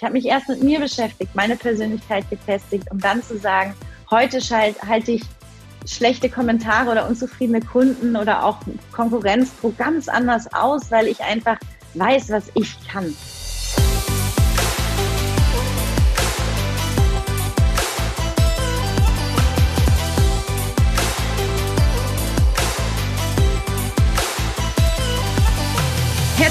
Ich habe mich erst mit mir beschäftigt, meine Persönlichkeit gefestigt, um dann zu sagen, heute halte ich schlechte Kommentare oder unzufriedene Kunden oder auch Konkurrenzdruck ganz anders aus, weil ich einfach weiß, was ich kann.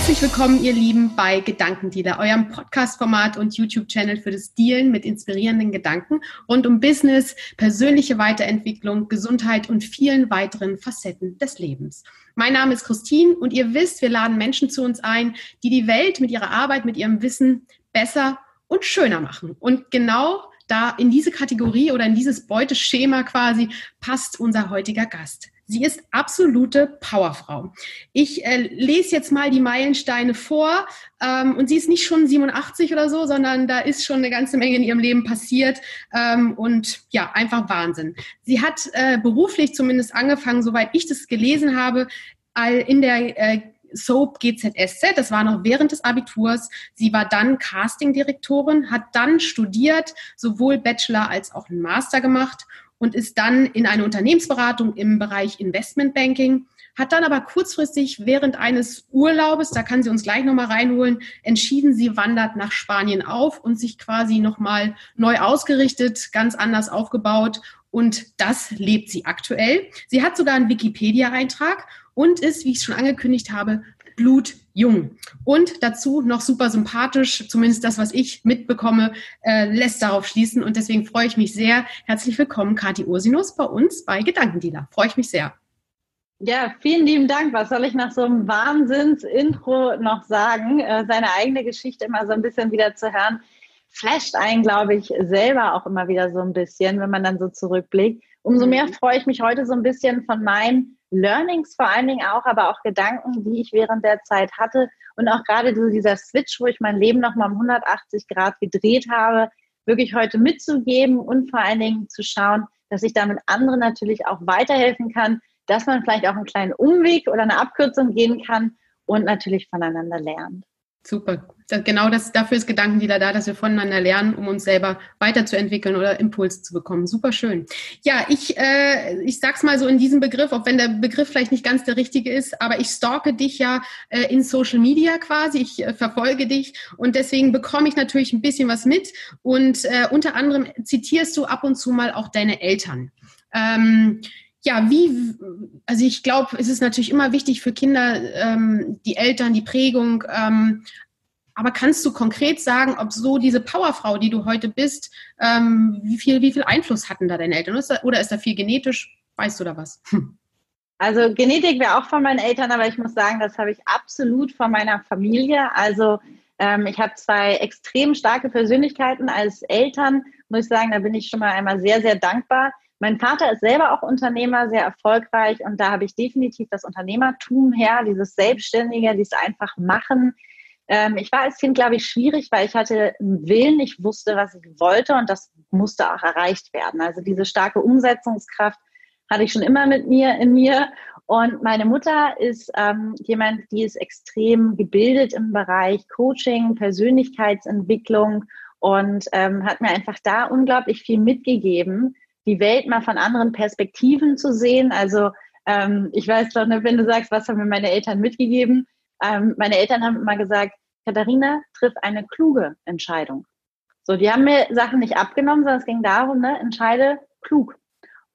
Herzlich willkommen, ihr Lieben, bei Gedankendealer, eurem Podcast-Format und YouTube-Channel für das Dealen mit inspirierenden Gedanken rund um Business, persönliche Weiterentwicklung, Gesundheit und vielen weiteren Facetten des Lebens. Mein Name ist Christine und ihr wisst, wir laden Menschen zu uns ein, die die Welt mit ihrer Arbeit, mit ihrem Wissen besser und schöner machen. Und genau da in diese Kategorie oder in dieses Beuteschema quasi passt unser heutiger Gast. Sie ist absolute Powerfrau. Ich äh, lese jetzt mal die Meilensteine vor ähm, und sie ist nicht schon 87 oder so, sondern da ist schon eine ganze Menge in ihrem Leben passiert ähm, und ja, einfach Wahnsinn. Sie hat äh, beruflich zumindest angefangen, soweit ich das gelesen habe, in der äh, Soap GZSZ, das war noch während des Abiturs. Sie war dann Castingdirektorin, hat dann studiert, sowohl Bachelor als auch einen Master gemacht und ist dann in eine Unternehmensberatung im Bereich Investmentbanking, hat dann aber kurzfristig während eines Urlaubes, da kann sie uns gleich nochmal reinholen, entschieden, sie wandert nach Spanien auf und sich quasi nochmal neu ausgerichtet, ganz anders aufgebaut und das lebt sie aktuell. Sie hat sogar einen Wikipedia-Eintrag und ist, wie ich schon angekündigt habe, blutjung. Und dazu noch super sympathisch, zumindest das, was ich mitbekomme, äh, lässt darauf schließen. Und deswegen freue ich mich sehr. Herzlich willkommen, Kathi Ursinus, bei uns bei Gedankendealer. Freue ich mich sehr. Ja, vielen lieben Dank. Was soll ich nach so einem Wahnsinns-Intro noch sagen? Äh, seine eigene Geschichte immer so ein bisschen wieder zu hören, flasht einen, glaube ich, selber auch immer wieder so ein bisschen, wenn man dann so zurückblickt. Umso mehr mhm. freue ich mich heute so ein bisschen von meinen Learnings vor allen Dingen auch, aber auch Gedanken, die ich während der Zeit hatte und auch gerade so dieser Switch, wo ich mein Leben nochmal um 180 Grad gedreht habe, wirklich heute mitzugeben und vor allen Dingen zu schauen, dass ich damit anderen natürlich auch weiterhelfen kann, dass man vielleicht auch einen kleinen Umweg oder eine Abkürzung gehen kann und natürlich voneinander lernt. Super. Genau das, dafür ist Gedankendealer da, dass wir voneinander lernen, um uns selber weiterzuentwickeln oder Impulse zu bekommen. Super schön. Ja, ich, äh, ich sag's mal so in diesem Begriff, auch wenn der Begriff vielleicht nicht ganz der richtige ist, aber ich stalke dich ja äh, in Social Media quasi. Ich äh, verfolge dich und deswegen bekomme ich natürlich ein bisschen was mit. Und äh, unter anderem zitierst du ab und zu mal auch deine Eltern. Ähm, ja, wie, also ich glaube, es ist natürlich immer wichtig für Kinder, ähm, die Eltern, die Prägung. Ähm, aber kannst du konkret sagen, ob so diese Powerfrau, die du heute bist, ähm, wie, viel, wie viel Einfluss hatten da deine Eltern? Ist da, oder ist da viel genetisch? Weißt du da was? Also Genetik wäre auch von meinen Eltern, aber ich muss sagen, das habe ich absolut von meiner Familie. Also ähm, ich habe zwei extrem starke Persönlichkeiten als Eltern, muss ich sagen, da bin ich schon mal einmal sehr, sehr dankbar. Mein Vater ist selber auch Unternehmer, sehr erfolgreich und da habe ich definitiv das Unternehmertum her, dieses Selbstständige, dieses einfach machen. Ähm, ich war als Kind, glaube ich, schwierig, weil ich hatte einen Willen, ich wusste, was ich wollte und das musste auch erreicht werden. Also diese starke Umsetzungskraft hatte ich schon immer mit mir in mir. Und meine Mutter ist ähm, jemand, die ist extrem gebildet im Bereich Coaching, Persönlichkeitsentwicklung und ähm, hat mir einfach da unglaublich viel mitgegeben, die Welt mal von anderen Perspektiven zu sehen. Also ähm, ich weiß doch, wenn du sagst, was haben mir meine Eltern mitgegeben? Ähm, meine Eltern haben immer gesagt, Katharina, triff eine kluge Entscheidung. So, die haben mir Sachen nicht abgenommen, sondern es ging darum, ne, entscheide klug.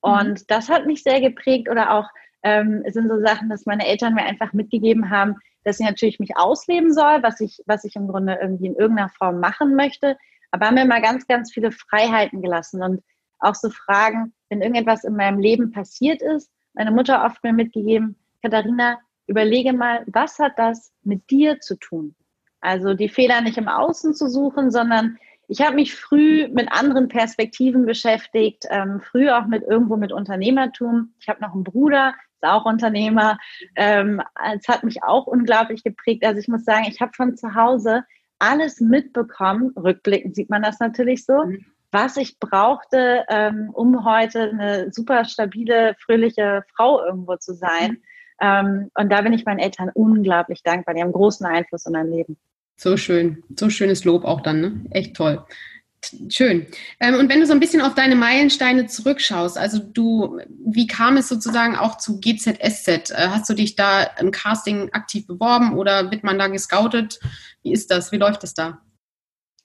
Und mhm. das hat mich sehr geprägt oder auch ähm, es sind so Sachen, dass meine Eltern mir einfach mitgegeben haben, dass ich natürlich mich ausleben soll, was ich, was ich im Grunde irgendwie in irgendeiner Form machen möchte, aber haben mir mal ganz, ganz viele Freiheiten gelassen. Und auch so Fragen, wenn irgendetwas in meinem Leben passiert ist, meine Mutter oft mir mitgegeben, Katharina, überlege mal, was hat das mit dir zu tun? Also die Fehler nicht im Außen zu suchen, sondern ich habe mich früh mit anderen Perspektiven beschäftigt, ähm, früh auch mit irgendwo mit Unternehmertum. Ich habe noch einen Bruder, ist auch Unternehmer. Ähm, es hat mich auch unglaublich geprägt. Also ich muss sagen, ich habe von zu Hause alles mitbekommen. Rückblickend sieht man das natürlich so. Mhm was ich brauchte, ähm, um heute eine super stabile, fröhliche Frau irgendwo zu sein. Mhm. Ähm, und da bin ich meinen Eltern unglaublich dankbar. Die haben großen Einfluss in mein Leben. So schön, so schönes Lob auch dann, ne? Echt toll. Schön. Ähm, und wenn du so ein bisschen auf deine Meilensteine zurückschaust, also du, wie kam es sozusagen auch zu GZSZ? Äh, hast du dich da im Casting aktiv beworben oder wird man da gescoutet? Wie ist das? Wie läuft das da?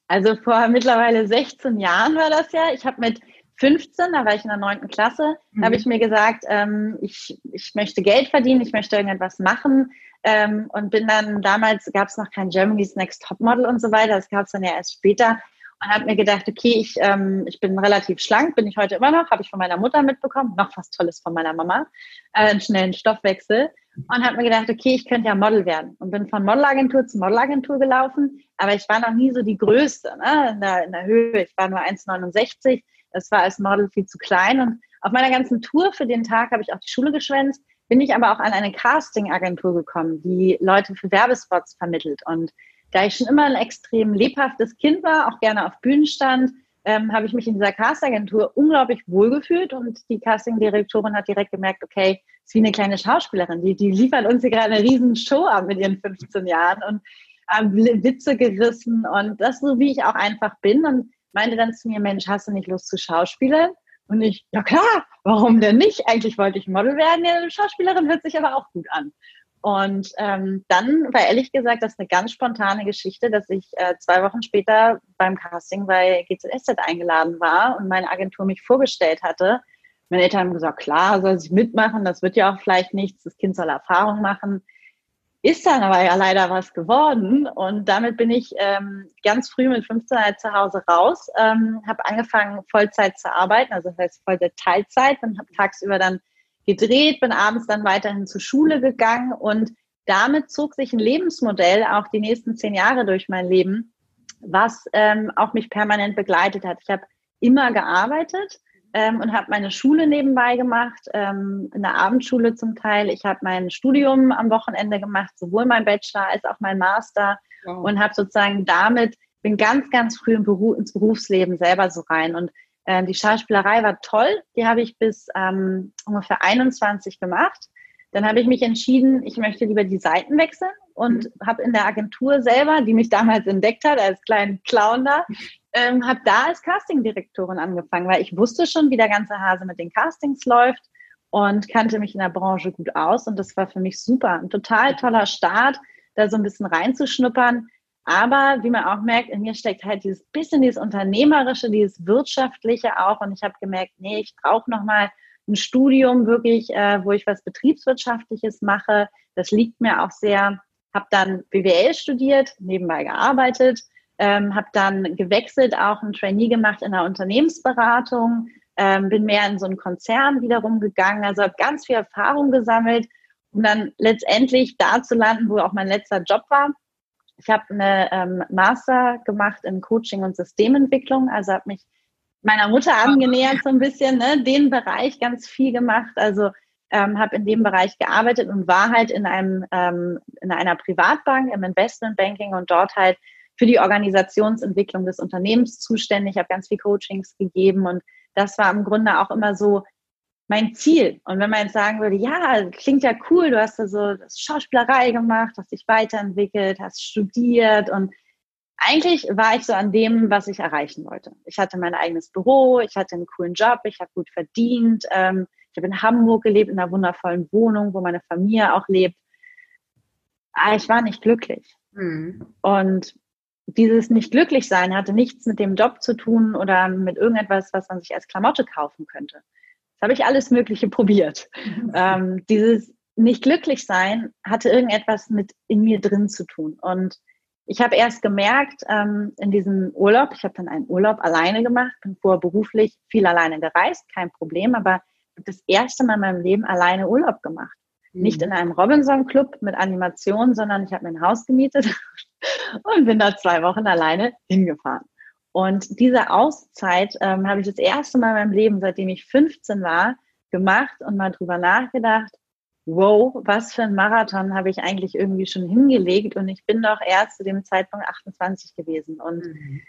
Also vor mittlerweile 16 Jahren war das ja. Ich habe mit 15, da war ich in der 9. Klasse, mhm. habe ich mir gesagt, ähm, ich, ich möchte Geld verdienen, ich möchte irgendetwas machen. Ähm, und bin dann, damals gab es noch kein Germany's Next Topmodel und so weiter, das gab es dann ja erst später und habe mir gedacht, okay, ich, ähm, ich bin relativ schlank, bin ich heute immer noch, habe ich von meiner Mutter mitbekommen, noch was Tolles von meiner Mama, äh, einen schnellen Stoffwechsel und habe mir gedacht, okay, ich könnte ja Model werden. Und bin von Modelagentur zu Modelagentur gelaufen, aber ich war noch nie so die Größte ne, in, der, in der Höhe, ich war nur 1,69, das war als Model viel zu klein. Und auf meiner ganzen Tour für den Tag habe ich auch die Schule geschwänzt, bin ich aber auch an eine Casting-Agentur gekommen, die Leute für Werbespots vermittelt. Und da ich schon immer ein extrem lebhaftes Kind war, auch gerne auf Bühnen stand, ähm, habe ich mich in dieser Castagentur unglaublich wohlgefühlt und die Castingdirektorin hat direkt gemerkt, okay, ist wie eine kleine Schauspielerin, die, die liefert uns hier gerade eine riesen Show ab mit ihren 15 Jahren und haben Witze gerissen und das so, wie ich auch einfach bin und meinte dann zu mir, Mensch, hast du nicht Lust zu Schauspielern? Und ich, ja klar, warum denn nicht? Eigentlich wollte ich Model werden, ja, Schauspielerin hört sich aber auch gut an. Und ähm, dann war ehrlich gesagt das eine ganz spontane Geschichte, dass ich äh, zwei Wochen später beim Casting bei GZSZ eingeladen war und meine Agentur mich vorgestellt hatte. Meine Eltern haben gesagt, klar, soll sich mitmachen, das wird ja auch vielleicht nichts, das Kind soll Erfahrung machen. Ist dann aber ja leider was geworden und damit bin ich ähm, ganz früh mit 15 halt zu Hause raus, ähm, habe angefangen Vollzeit zu arbeiten, also das heißt Vollzeit Teilzeit und habe tagsüber dann gedreht, bin abends dann weiterhin zur Schule gegangen und damit zog sich ein Lebensmodell auch die nächsten zehn Jahre durch mein Leben, was ähm, auch mich permanent begleitet hat. Ich habe immer gearbeitet ähm, und habe meine Schule nebenbei gemacht, ähm, in der Abendschule zum Teil. Ich habe mein Studium am Wochenende gemacht, sowohl mein Bachelor als auch mein Master wow. und habe sozusagen damit bin ganz, ganz früh im Beruf, ins Berufsleben selber so rein und ähm, die Schauspielerei war toll. Die habe ich bis ähm, ungefähr 21 gemacht. Dann habe ich mich entschieden, ich möchte lieber die Seiten wechseln und mhm. habe in der Agentur selber, die mich damals entdeckt hat, als kleinen Clown da, ähm, habe da als Castingdirektorin angefangen, weil ich wusste schon, wie der ganze Hase mit den Castings läuft und kannte mich in der Branche gut aus. Und das war für mich super. Ein total toller Start, da so ein bisschen reinzuschnuppern. Aber wie man auch merkt, in mir steckt halt dieses bisschen dieses Unternehmerische, dieses Wirtschaftliche auch. Und ich habe gemerkt, nee, ich brauche nochmal ein Studium wirklich, äh, wo ich was Betriebswirtschaftliches mache. Das liegt mir auch sehr. Habe dann BWL studiert, nebenbei gearbeitet, ähm, habe dann gewechselt, auch ein Trainee gemacht in der Unternehmensberatung, ähm, bin mehr in so einen Konzern wiederum gegangen, also habe ganz viel Erfahrung gesammelt, um dann letztendlich da zu landen, wo auch mein letzter Job war, ich habe eine ähm, Master gemacht in Coaching und Systementwicklung, also habe mich meiner Mutter angenähert so ein bisschen, ne, den Bereich ganz viel gemacht. Also ähm, habe in dem Bereich gearbeitet und war halt in einem ähm, in einer Privatbank im Investmentbanking und dort halt für die Organisationsentwicklung des Unternehmens zuständig. Ich habe ganz viel Coachings gegeben und das war im Grunde auch immer so mein Ziel. Und wenn man jetzt sagen würde, ja, klingt ja cool, du hast ja so Schauspielerei gemacht, hast dich weiterentwickelt, hast studiert und eigentlich war ich so an dem, was ich erreichen wollte. Ich hatte mein eigenes Büro, ich hatte einen coolen Job, ich habe gut verdient, ähm, ich habe in Hamburg gelebt, in einer wundervollen Wohnung, wo meine Familie auch lebt. Aber ich war nicht glücklich. Mhm. Und dieses nicht glücklich sein hatte nichts mit dem Job zu tun oder mit irgendetwas, was man sich als Klamotte kaufen könnte. Das habe ich alles Mögliche probiert. Mhm. Ähm, dieses nicht glücklich sein hatte irgendetwas mit in mir drin zu tun. Und ich habe erst gemerkt, ähm, in diesem Urlaub, ich habe dann einen Urlaub alleine gemacht, bin vorher beruflich viel alleine gereist, kein Problem, aber ich habe das erste Mal in meinem Leben alleine Urlaub gemacht. Mhm. Nicht in einem Robinson-Club mit Animation, sondern ich habe mir ein Haus gemietet und bin da zwei Wochen alleine hingefahren. Und diese Auszeit ähm, habe ich das erste Mal in meinem Leben, seitdem ich 15 war, gemacht und mal drüber nachgedacht, wow, was für ein Marathon habe ich eigentlich irgendwie schon hingelegt und ich bin doch erst zu dem Zeitpunkt 28 gewesen. Und mhm.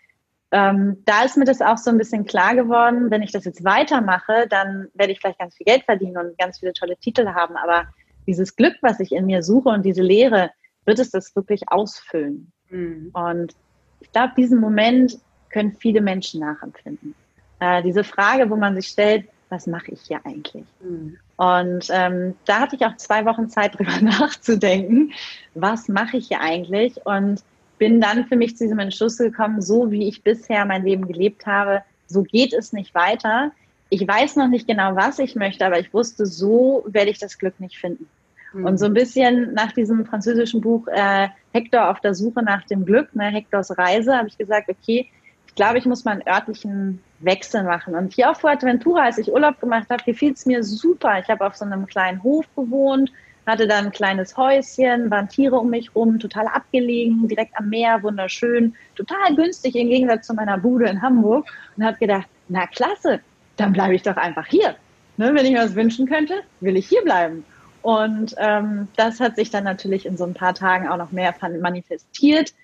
ähm, da ist mir das auch so ein bisschen klar geworden, wenn ich das jetzt weitermache, dann werde ich vielleicht ganz viel Geld verdienen und ganz viele tolle Titel haben, aber dieses Glück, was ich in mir suche und diese Lehre, wird es das wirklich ausfüllen. Mhm. Und ich glaube, diesen Moment können viele Menschen nachempfinden. Äh, diese Frage, wo man sich stellt, was mache ich hier eigentlich? Mhm. Und ähm, da hatte ich auch zwei Wochen Zeit, drüber nachzudenken, was mache ich hier eigentlich? Und bin dann für mich zu diesem Entschluss gekommen, so wie ich bisher mein Leben gelebt habe, so geht es nicht weiter. Ich weiß noch nicht genau, was ich möchte, aber ich wusste, so werde ich das Glück nicht finden. Mhm. Und so ein bisschen nach diesem französischen Buch äh, Hector auf der Suche nach dem Glück, ne, Hectors Reise, habe ich gesagt, okay, ich glaube, ich muss mal einen örtlichen Wechsel machen. Und hier auf Fuerteventura, als ich Urlaub gemacht habe, gefiel es mir super. Ich habe auf so einem kleinen Hof gewohnt, hatte dann ein kleines Häuschen, waren Tiere um mich rum, total abgelegen, direkt am Meer, wunderschön, total günstig im Gegensatz zu meiner Bude in Hamburg. Und habe gedacht, na klasse, dann bleibe ich doch einfach hier. Ne, wenn ich mir was wünschen könnte, will ich hier bleiben. Und ähm, das hat sich dann natürlich in so ein paar Tagen auch noch mehr manifestiert.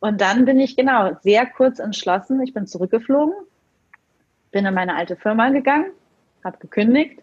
Und dann bin ich genau sehr kurz entschlossen. Ich bin zurückgeflogen, bin in meine alte Firma gegangen, habe gekündigt,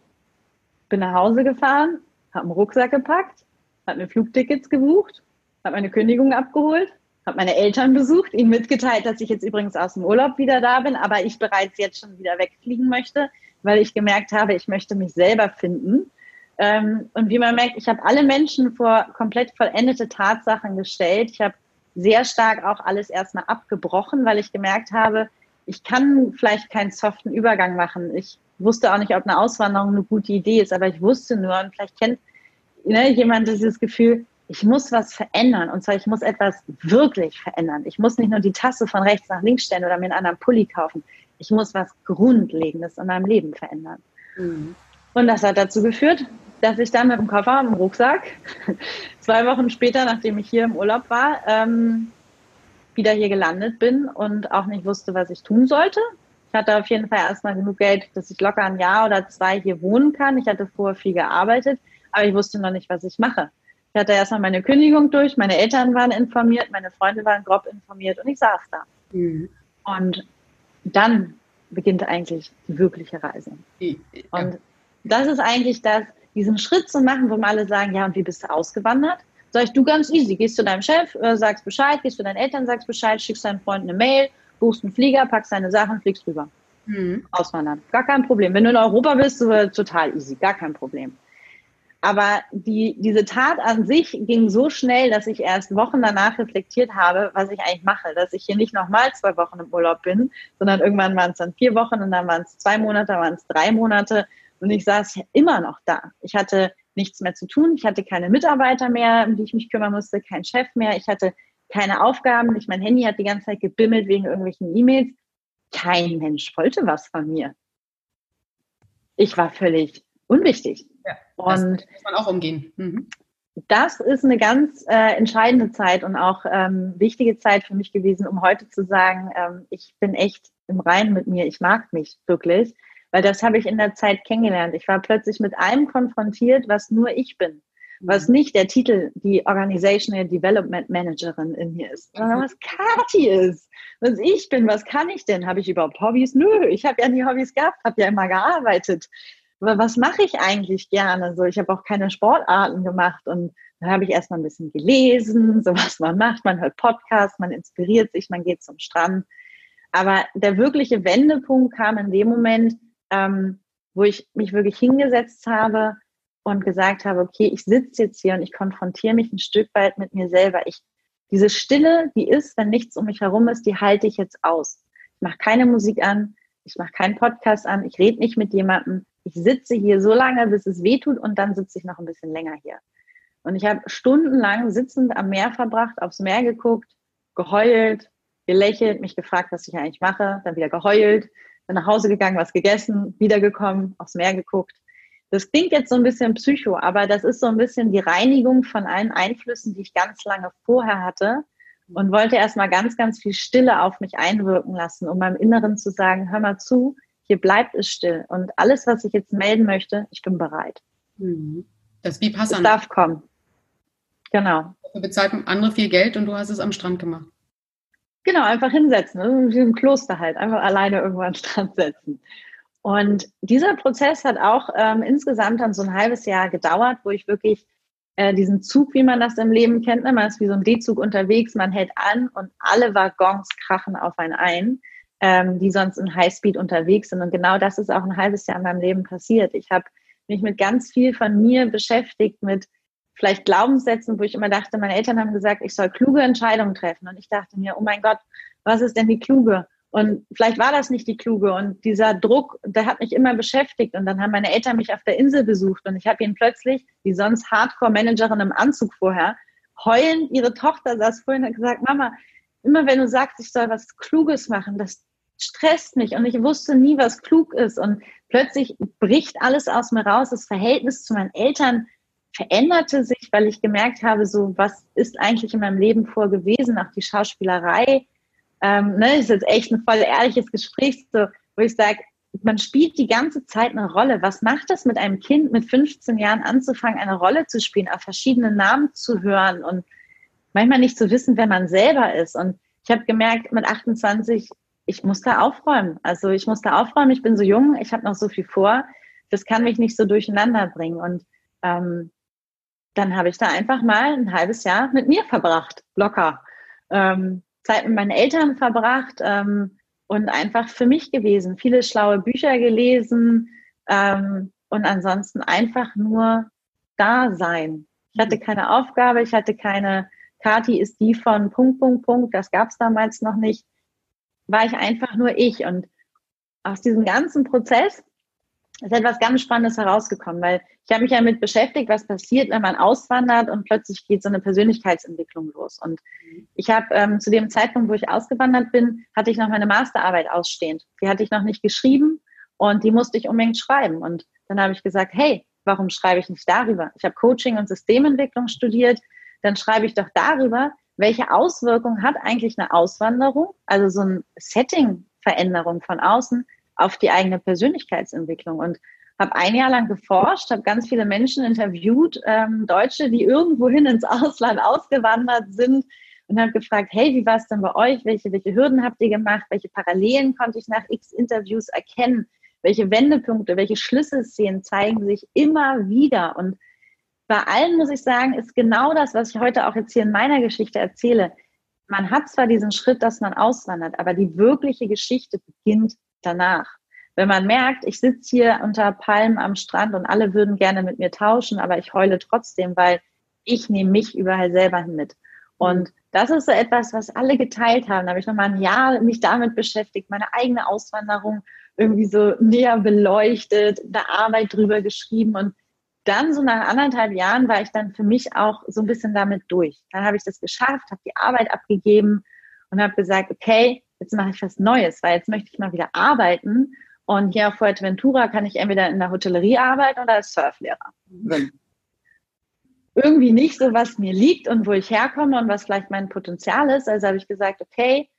bin nach Hause gefahren, habe einen Rucksack gepackt, habe mir Flugtickets gebucht, habe meine Kündigung abgeholt, habe meine Eltern besucht, ihnen mitgeteilt, dass ich jetzt übrigens aus dem Urlaub wieder da bin, aber ich bereits jetzt schon wieder wegfliegen möchte, weil ich gemerkt habe, ich möchte mich selber finden ähm, und wie man merkt, ich habe alle Menschen vor komplett vollendete Tatsachen gestellt. Ich habe sehr stark auch alles erstmal abgebrochen, weil ich gemerkt habe, ich kann vielleicht keinen soften Übergang machen. Ich wusste auch nicht, ob eine Auswanderung eine gute Idee ist, aber ich wusste nur, und vielleicht kennt ne, jemand dieses Gefühl, ich muss was verändern. Und zwar, ich muss etwas wirklich verändern. Ich muss nicht nur die Tasse von rechts nach links stellen oder mir einen anderen Pulli kaufen. Ich muss was Grundlegendes in meinem Leben verändern. Mhm. Und das hat dazu geführt, dass ich dann mit dem Koffer im Rucksack zwei Wochen später, nachdem ich hier im Urlaub war, ähm, wieder hier gelandet bin und auch nicht wusste, was ich tun sollte. Ich hatte auf jeden Fall erstmal genug Geld, dass ich locker ein Jahr oder zwei hier wohnen kann. Ich hatte vorher viel gearbeitet, aber ich wusste noch nicht, was ich mache. Ich hatte erstmal meine Kündigung durch, meine Eltern waren informiert, meine Freunde waren grob informiert und ich saß da. Mhm. Und dann beginnt eigentlich die wirkliche Reise. Und das ist eigentlich das, diesen Schritt zu machen, wo alle sagen, ja, und wie bist du ausgewandert? Sag ich, du ganz easy, gehst zu deinem Chef, äh, sagst Bescheid, gehst zu deinen Eltern, sagst Bescheid, schickst deinen Freunden eine Mail, buchst einen Flieger, packst deine Sachen, fliegst rüber. Mhm. Auswandern. Gar kein Problem. Wenn du in Europa bist, äh, total easy, gar kein Problem. Aber die, diese Tat an sich ging so schnell, dass ich erst Wochen danach reflektiert habe, was ich eigentlich mache. Dass ich hier nicht nochmal zwei Wochen im Urlaub bin, sondern irgendwann waren es dann vier Wochen und dann waren es zwei Monate, dann waren es drei Monate und ich saß immer noch da. Ich hatte nichts mehr zu tun. Ich hatte keine Mitarbeiter mehr, um die ich mich kümmern musste, kein Chef mehr. Ich hatte keine Aufgaben. Ich, mein Handy hat die ganze Zeit gebimmelt wegen irgendwelchen E-Mails. Kein Mensch wollte was von mir. Ich war völlig unwichtig. Ja, und muss man auch umgehen. Mhm. Das ist eine ganz äh, entscheidende Zeit und auch ähm, wichtige Zeit für mich gewesen, um heute zu sagen, ähm, ich bin echt im Reinen mit mir, ich mag mich wirklich. Weil das habe ich in der Zeit kennengelernt. Ich war plötzlich mit allem konfrontiert, was nur ich bin. Was mhm. nicht der Titel, die Organizational Development Managerin in mir ist, sondern was Kati ist, was ich bin, was kann ich denn? Habe ich überhaupt Hobbys? Nö, ich habe ja nie Hobbys gehabt, habe ja immer gearbeitet. Aber was mache ich eigentlich gerne? So, ich habe auch keine Sportarten gemacht und dann habe ich erstmal ein bisschen gelesen, so was man macht. Man hört Podcasts, man inspiriert sich, man geht zum Strand. Aber der wirkliche Wendepunkt kam in dem Moment, ähm, wo ich mich wirklich hingesetzt habe und gesagt habe, okay, ich sitze jetzt hier und ich konfrontiere mich ein Stück weit mit mir selber. Ich, diese Stille, die ist, wenn nichts um mich herum ist, die halte ich jetzt aus. Ich mache keine Musik an, ich mache keinen Podcast an, ich rede nicht mit jemandem. Ich sitze hier so lange, bis es weh tut und dann sitze ich noch ein bisschen länger hier. Und ich habe stundenlang sitzend am Meer verbracht, aufs Meer geguckt, geheult, gelächelt, mich gefragt, was ich eigentlich mache, dann wieder geheult, bin nach Hause gegangen, was gegessen, wiedergekommen, aufs Meer geguckt. Das klingt jetzt so ein bisschen psycho, aber das ist so ein bisschen die Reinigung von allen Einflüssen, die ich ganz lange vorher hatte und wollte erstmal ganz, ganz viel Stille auf mich einwirken lassen, um meinem Inneren zu sagen, hör mal zu, hier bleibt es still und alles, was ich jetzt melden möchte, ich bin bereit. Mhm. Das ist wie Passern. Es darf kommen. Genau. Dafür bezahlt andere viel Geld und du hast es am Strand gemacht. Genau, einfach hinsetzen, wie im Kloster halt, einfach alleine irgendwo den Strand setzen. Und dieser Prozess hat auch ähm, insgesamt dann so ein halbes Jahr gedauert, wo ich wirklich äh, diesen Zug, wie man das im Leben kennt. Ne? Man ist wie so ein D-Zug unterwegs, man hält an und alle Waggons krachen auf einen ein, ähm, die sonst in Highspeed unterwegs sind. Und genau das ist auch ein halbes Jahr in meinem Leben passiert. Ich habe mich mit ganz viel von mir beschäftigt, mit vielleicht Glaubenssätzen, wo ich immer dachte, meine Eltern haben gesagt, ich soll kluge Entscheidungen treffen. Und ich dachte mir, oh mein Gott, was ist denn die kluge? Und vielleicht war das nicht die kluge. Und dieser Druck, der hat mich immer beschäftigt. Und dann haben meine Eltern mich auf der Insel besucht. Und ich habe ihnen plötzlich, wie sonst Hardcore-Managerin im Anzug vorher, heulend, ihre Tochter saß vorhin und hat gesagt, Mama, immer wenn du sagst, ich soll was Kluges machen, das stresst mich. Und ich wusste nie, was klug ist. Und plötzlich bricht alles aus mir raus. Das Verhältnis zu meinen Eltern veränderte sich, weil ich gemerkt habe, so was ist eigentlich in meinem Leben vor gewesen, auch die Schauspielerei ähm, ne, ist jetzt echt ein voll ehrliches Gespräch, so, wo ich sage, man spielt die ganze Zeit eine Rolle. Was macht das mit einem Kind mit 15 Jahren anzufangen, eine Rolle zu spielen, auf verschiedene Namen zu hören und manchmal nicht zu wissen, wer man selber ist. Und ich habe gemerkt, mit 28, ich muss da aufräumen. Also ich muss da aufräumen, ich bin so jung, ich habe noch so viel vor. Das kann mich nicht so durcheinander bringen. Und ähm, dann habe ich da einfach mal ein halbes Jahr mit mir verbracht, locker. Ähm, Zeit mit meinen Eltern verbracht ähm, und einfach für mich gewesen. Viele schlaue Bücher gelesen ähm, und ansonsten einfach nur da sein. Ich hatte keine Aufgabe, ich hatte keine, Kati ist die von Punkt, Punkt, Punkt, das gab es damals noch nicht. War ich einfach nur ich. Und aus diesem ganzen Prozess ist etwas ganz Spannendes herausgekommen, weil ich habe mich ja mit beschäftigt, was passiert, wenn man auswandert und plötzlich geht so eine Persönlichkeitsentwicklung los. Und ich habe ähm, zu dem Zeitpunkt, wo ich ausgewandert bin, hatte ich noch meine Masterarbeit ausstehend. Die hatte ich noch nicht geschrieben und die musste ich unbedingt schreiben. Und dann habe ich gesagt, hey, warum schreibe ich nicht darüber? Ich habe Coaching und Systementwicklung studiert, dann schreibe ich doch darüber, welche Auswirkungen hat eigentlich eine Auswanderung, also so ein Setting-Veränderung von außen, auf die eigene Persönlichkeitsentwicklung und habe ein Jahr lang geforscht, habe ganz viele Menschen interviewt, ähm, Deutsche, die irgendwohin ins Ausland ausgewandert sind und habe gefragt, hey, wie war es denn bei euch? Welche, welche Hürden habt ihr gemacht? Welche Parallelen konnte ich nach x Interviews erkennen? Welche Wendepunkte, welche Schlüsselszenen zeigen sich immer wieder? Und bei allen muss ich sagen, ist genau das, was ich heute auch jetzt hier in meiner Geschichte erzähle. Man hat zwar diesen Schritt, dass man auswandert, aber die wirkliche Geschichte beginnt danach. Wenn man merkt, ich sitze hier unter Palmen am Strand und alle würden gerne mit mir tauschen, aber ich heule trotzdem, weil ich nehme mich überall selber mit. Und das ist so etwas, was alle geteilt haben. Da habe ich nochmal ein Jahr mich damit beschäftigt, meine eigene Auswanderung irgendwie so näher beleuchtet, da Arbeit drüber geschrieben und dann so nach anderthalb Jahren war ich dann für mich auch so ein bisschen damit durch. Dann habe ich das geschafft, habe die Arbeit abgegeben und habe gesagt, okay, jetzt mache ich was Neues, weil jetzt möchte ich mal wieder arbeiten. Und hier auf Fuerteventura kann ich entweder in der Hotellerie arbeiten oder als Surflehrer. Mhm. Irgendwie nicht so, was mir liegt und wo ich herkomme und was vielleicht mein Potenzial ist. Also habe ich gesagt, okay,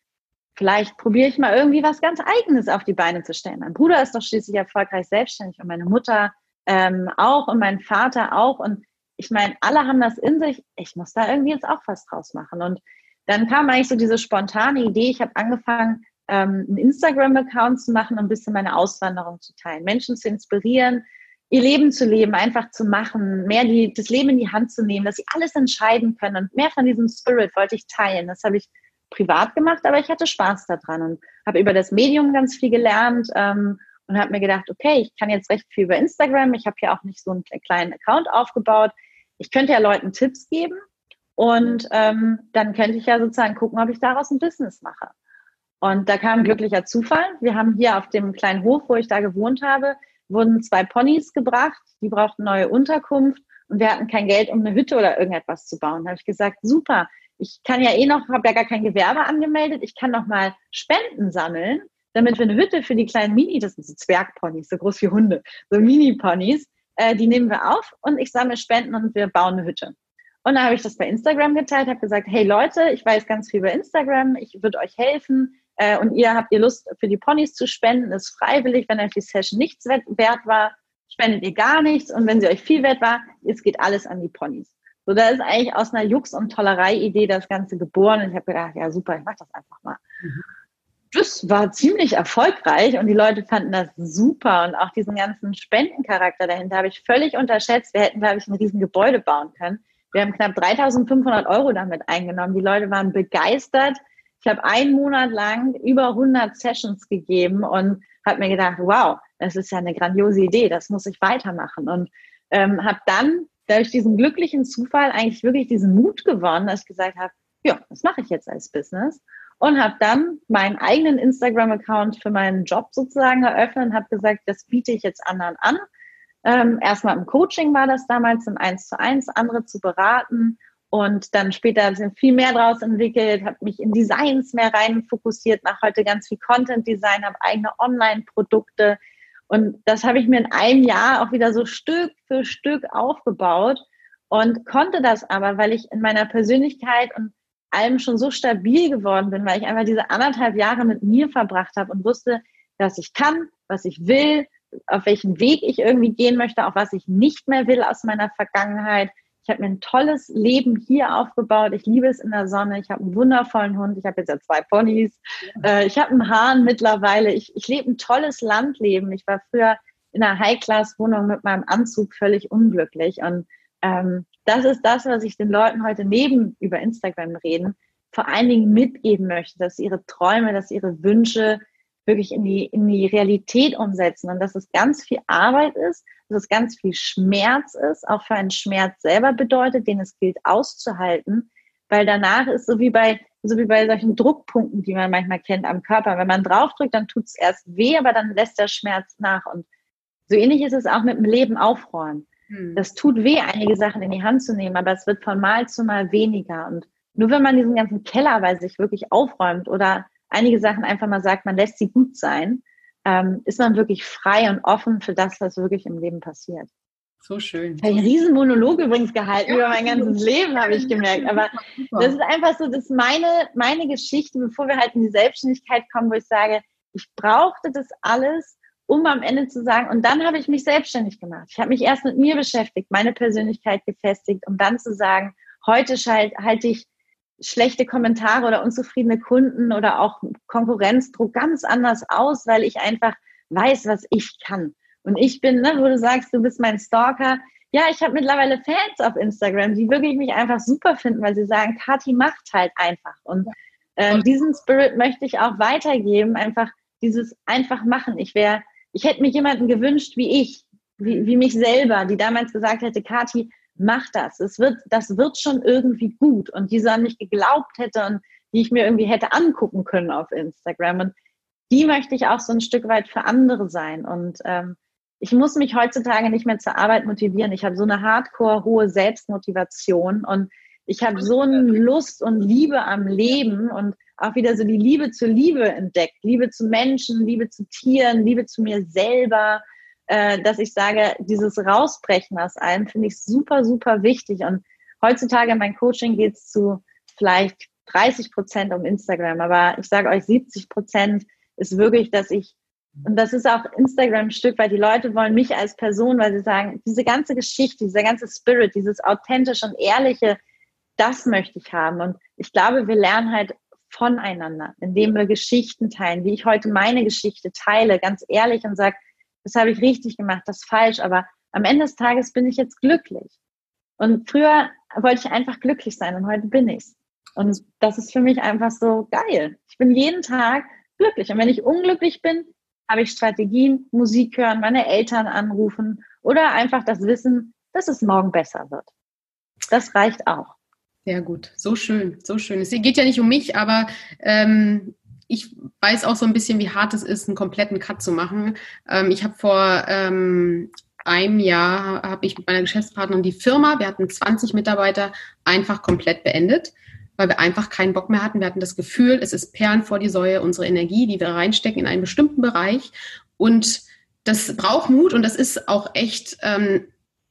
vielleicht probiere ich mal irgendwie was ganz Eigenes auf die Beine zu stellen. Mein Bruder ist doch schließlich erfolgreich selbstständig und meine Mutter ähm, auch und mein Vater auch. Und ich meine, alle haben das in sich. Ich muss da irgendwie jetzt auch was draus machen. Und dann kam eigentlich so diese spontane Idee, ich habe angefangen, ähm, einen Instagram-Account zu machen und ein bisschen meine Auswanderung zu teilen, Menschen zu inspirieren, ihr Leben zu leben, einfach zu machen, mehr die, das Leben in die Hand zu nehmen, dass sie alles entscheiden können und mehr von diesem Spirit wollte ich teilen. Das habe ich privat gemacht, aber ich hatte Spaß daran und habe über das Medium ganz viel gelernt ähm, und habe mir gedacht, okay, ich kann jetzt recht viel über Instagram. Ich habe ja auch nicht so einen kleinen Account aufgebaut. Ich könnte ja Leuten Tipps geben und ähm, dann könnte ich ja sozusagen gucken, ob ich daraus ein Business mache. Und da kam ein glücklicher Zufall. Wir haben hier auf dem kleinen Hof, wo ich da gewohnt habe, wurden zwei Ponys gebracht. Die brauchten neue Unterkunft und wir hatten kein Geld, um eine Hütte oder irgendetwas zu bauen. Da habe ich gesagt, super, ich kann ja eh noch, habe ja gar kein Gewerbe angemeldet, ich kann noch mal Spenden sammeln, damit wir eine Hütte für die kleinen Mini, das sind so Zwergponys, so groß wie Hunde, so Mini-Ponys, äh, die nehmen wir auf und ich sammle Spenden und wir bauen eine Hütte. Und dann habe ich das bei Instagram geteilt, habe gesagt, hey Leute, ich weiß ganz viel über Instagram, ich würde euch helfen äh, und ihr habt ihr Lust für die Ponys zu spenden, ist freiwillig, wenn euch die Session nichts wert war, spendet ihr gar nichts und wenn sie euch viel wert war, es geht alles an die Ponys. So, da ist eigentlich aus einer Jux- und Tollerei-Idee das Ganze geboren und ich habe gedacht, ja super, ich mache das einfach mal. Mhm. Das war ziemlich erfolgreich und die Leute fanden das super und auch diesen ganzen Spendencharakter dahinter habe ich völlig unterschätzt. Wir hätten, glaube ich, ein riesen Gebäude bauen können wir haben knapp 3500 Euro damit eingenommen. Die Leute waren begeistert. Ich habe einen Monat lang über 100 Sessions gegeben und habe mir gedacht, wow, das ist ja eine grandiose Idee, das muss ich weitermachen. Und ähm, habe dann durch diesen glücklichen Zufall eigentlich wirklich diesen Mut gewonnen, dass ich gesagt habe, ja, das mache ich jetzt als Business. Und habe dann meinen eigenen Instagram-Account für meinen Job sozusagen eröffnet und habe gesagt, das biete ich jetzt anderen an. Ähm, erstmal im Coaching war das damals, im Eins zu eins, andere zu beraten. Und dann später sind viel mehr draus entwickelt, habe mich in Designs mehr rein fokussiert, mache heute ganz viel Content Design, habe eigene Online-Produkte. Und das habe ich mir in einem Jahr auch wieder so Stück für Stück aufgebaut und konnte das aber, weil ich in meiner Persönlichkeit und allem schon so stabil geworden bin, weil ich einfach diese anderthalb Jahre mit mir verbracht habe und wusste, was ich kann, was ich will, auf welchen Weg ich irgendwie gehen möchte, auch was ich nicht mehr will aus meiner Vergangenheit. Ich habe mir ein tolles Leben hier aufgebaut. Ich liebe es in der Sonne. Ich habe einen wundervollen Hund. Ich habe jetzt ja zwei Ponys. Äh, ich habe einen Hahn mittlerweile. Ich, ich lebe ein tolles Landleben. Ich war früher in einer High-Class-Wohnung mit meinem Anzug völlig unglücklich. Und ähm, das ist das, was ich den Leuten heute neben über Instagram reden, vor allen Dingen mitgeben möchte, dass ihre Träume, dass ihre Wünsche wirklich in die, in die Realität umsetzen und dass es ganz viel Arbeit ist, dass es ganz viel Schmerz ist, auch für einen Schmerz selber bedeutet, den es gilt auszuhalten, weil danach ist so wie bei, so wie bei solchen Druckpunkten, die man manchmal kennt am Körper. Wenn man draufdrückt, dann tut es erst weh, aber dann lässt der Schmerz nach. Und so ähnlich ist es auch mit dem Leben aufräumen. Hm. Das tut weh, einige Sachen in die Hand zu nehmen, aber es wird von Mal zu Mal weniger. Und nur wenn man diesen ganzen Keller bei sich wirklich aufräumt oder einige Sachen einfach mal sagt, man lässt sie gut sein, ähm, ist man wirklich frei und offen für das, was wirklich im Leben passiert. So schön. Ich habe einen riesen Monolog übrigens gehalten ja, über mein ganzes Leben, habe ich gemerkt. Aber das ist einfach so, das ist meine, meine Geschichte, bevor wir halt in die Selbstständigkeit kommen, wo ich sage, ich brauchte das alles, um am Ende zu sagen, und dann habe ich mich selbstständig gemacht. Ich habe mich erst mit mir beschäftigt, meine Persönlichkeit gefestigt, um dann zu sagen, heute halte ich schlechte Kommentare oder unzufriedene Kunden oder auch Konkurrenzdruck ganz anders aus, weil ich einfach weiß, was ich kann. Und ich bin, ne, wo du sagst, du bist mein Stalker. Ja, ich habe mittlerweile Fans auf Instagram, die wirklich mich einfach super finden, weil sie sagen, Kathi macht halt einfach. Und äh, diesen Spirit möchte ich auch weitergeben, einfach dieses einfach machen. Ich wäre, ich hätte mir jemanden gewünscht wie ich, wie, wie mich selber, die damals gesagt hätte, Kathi, mach das. Es wird, das wird schon irgendwie gut. Und die so an mich geglaubt hätte und die ich mir irgendwie hätte angucken können auf Instagram. Und die möchte ich auch so ein Stück weit für andere sein. Und ähm, ich muss mich heutzutage nicht mehr zur Arbeit motivieren. Ich habe so eine hardcore hohe Selbstmotivation und ich habe so eine Lust und Liebe am Leben und auch wieder so die Liebe zur Liebe entdeckt. Liebe zu Menschen, Liebe zu Tieren, Liebe zu mir selber, äh, dass ich sage, dieses Rausbrechen aus allem finde ich super, super wichtig. Und heutzutage in meinem Coaching geht es zu vielleicht 30 Prozent um Instagram, aber ich sage euch, 70 Prozent ist wirklich, dass ich, und das ist auch Instagram ein Stück, weil die Leute wollen mich als Person, weil sie sagen, diese ganze Geschichte, dieser ganze Spirit, dieses authentische und ehrliche, das möchte ich haben. Und ich glaube, wir lernen halt voneinander, indem wir Geschichten teilen, wie ich heute meine Geschichte teile, ganz ehrlich und sage, das habe ich richtig gemacht, das falsch, aber am Ende des Tages bin ich jetzt glücklich. Und früher wollte ich einfach glücklich sein und heute bin ich's. Und das ist für mich einfach so geil. Ich bin jeden Tag glücklich. Und wenn ich unglücklich bin, habe ich Strategien, Musik hören, meine Eltern anrufen oder einfach das Wissen, dass es morgen besser wird. Das reicht auch. Sehr gut, so schön, so schön. Es geht ja nicht um mich, aber ähm, ich weiß auch so ein bisschen, wie hart es ist, einen kompletten Cut zu machen. Ähm, ich habe vor ähm, einem Jahr habe ich mit meiner Geschäftspartnerin die Firma, wir hatten 20 Mitarbeiter, einfach komplett beendet, weil wir einfach keinen Bock mehr hatten. Wir hatten das Gefühl, es ist Perlen vor die Säue, unsere Energie, die wir reinstecken in einen bestimmten Bereich. Und das braucht Mut und das ist auch echt ähm,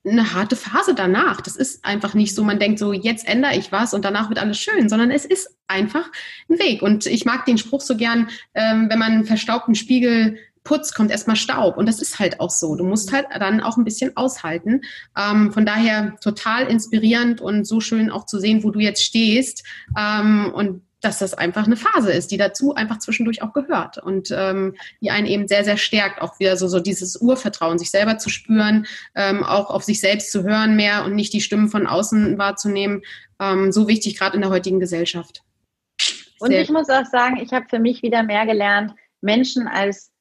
eine harte Phase danach. Das ist einfach nicht so, man denkt so, jetzt ändere ich was und danach wird alles schön, sondern es ist einfach ein Weg. Und ich mag den Spruch so gern, ähm, wenn man einen verstaubten Spiegel putzt, kommt erstmal Staub. Und das ist halt auch so. Du musst halt dann auch ein bisschen aushalten. Ähm, von daher total inspirierend und so schön auch zu sehen, wo du jetzt stehst. Ähm, und dass das einfach eine Phase ist, die dazu einfach zwischendurch auch gehört und ähm, die einen eben sehr, sehr stärkt, auch wieder so, so dieses Urvertrauen, sich selber zu spüren, ähm, auch auf sich selbst zu hören mehr und nicht die Stimmen von außen wahrzunehmen. Ähm, so wichtig gerade in der heutigen Gesellschaft. Und ich muss auch sagen, ich habe für mich wieder mehr gelernt, Menschen als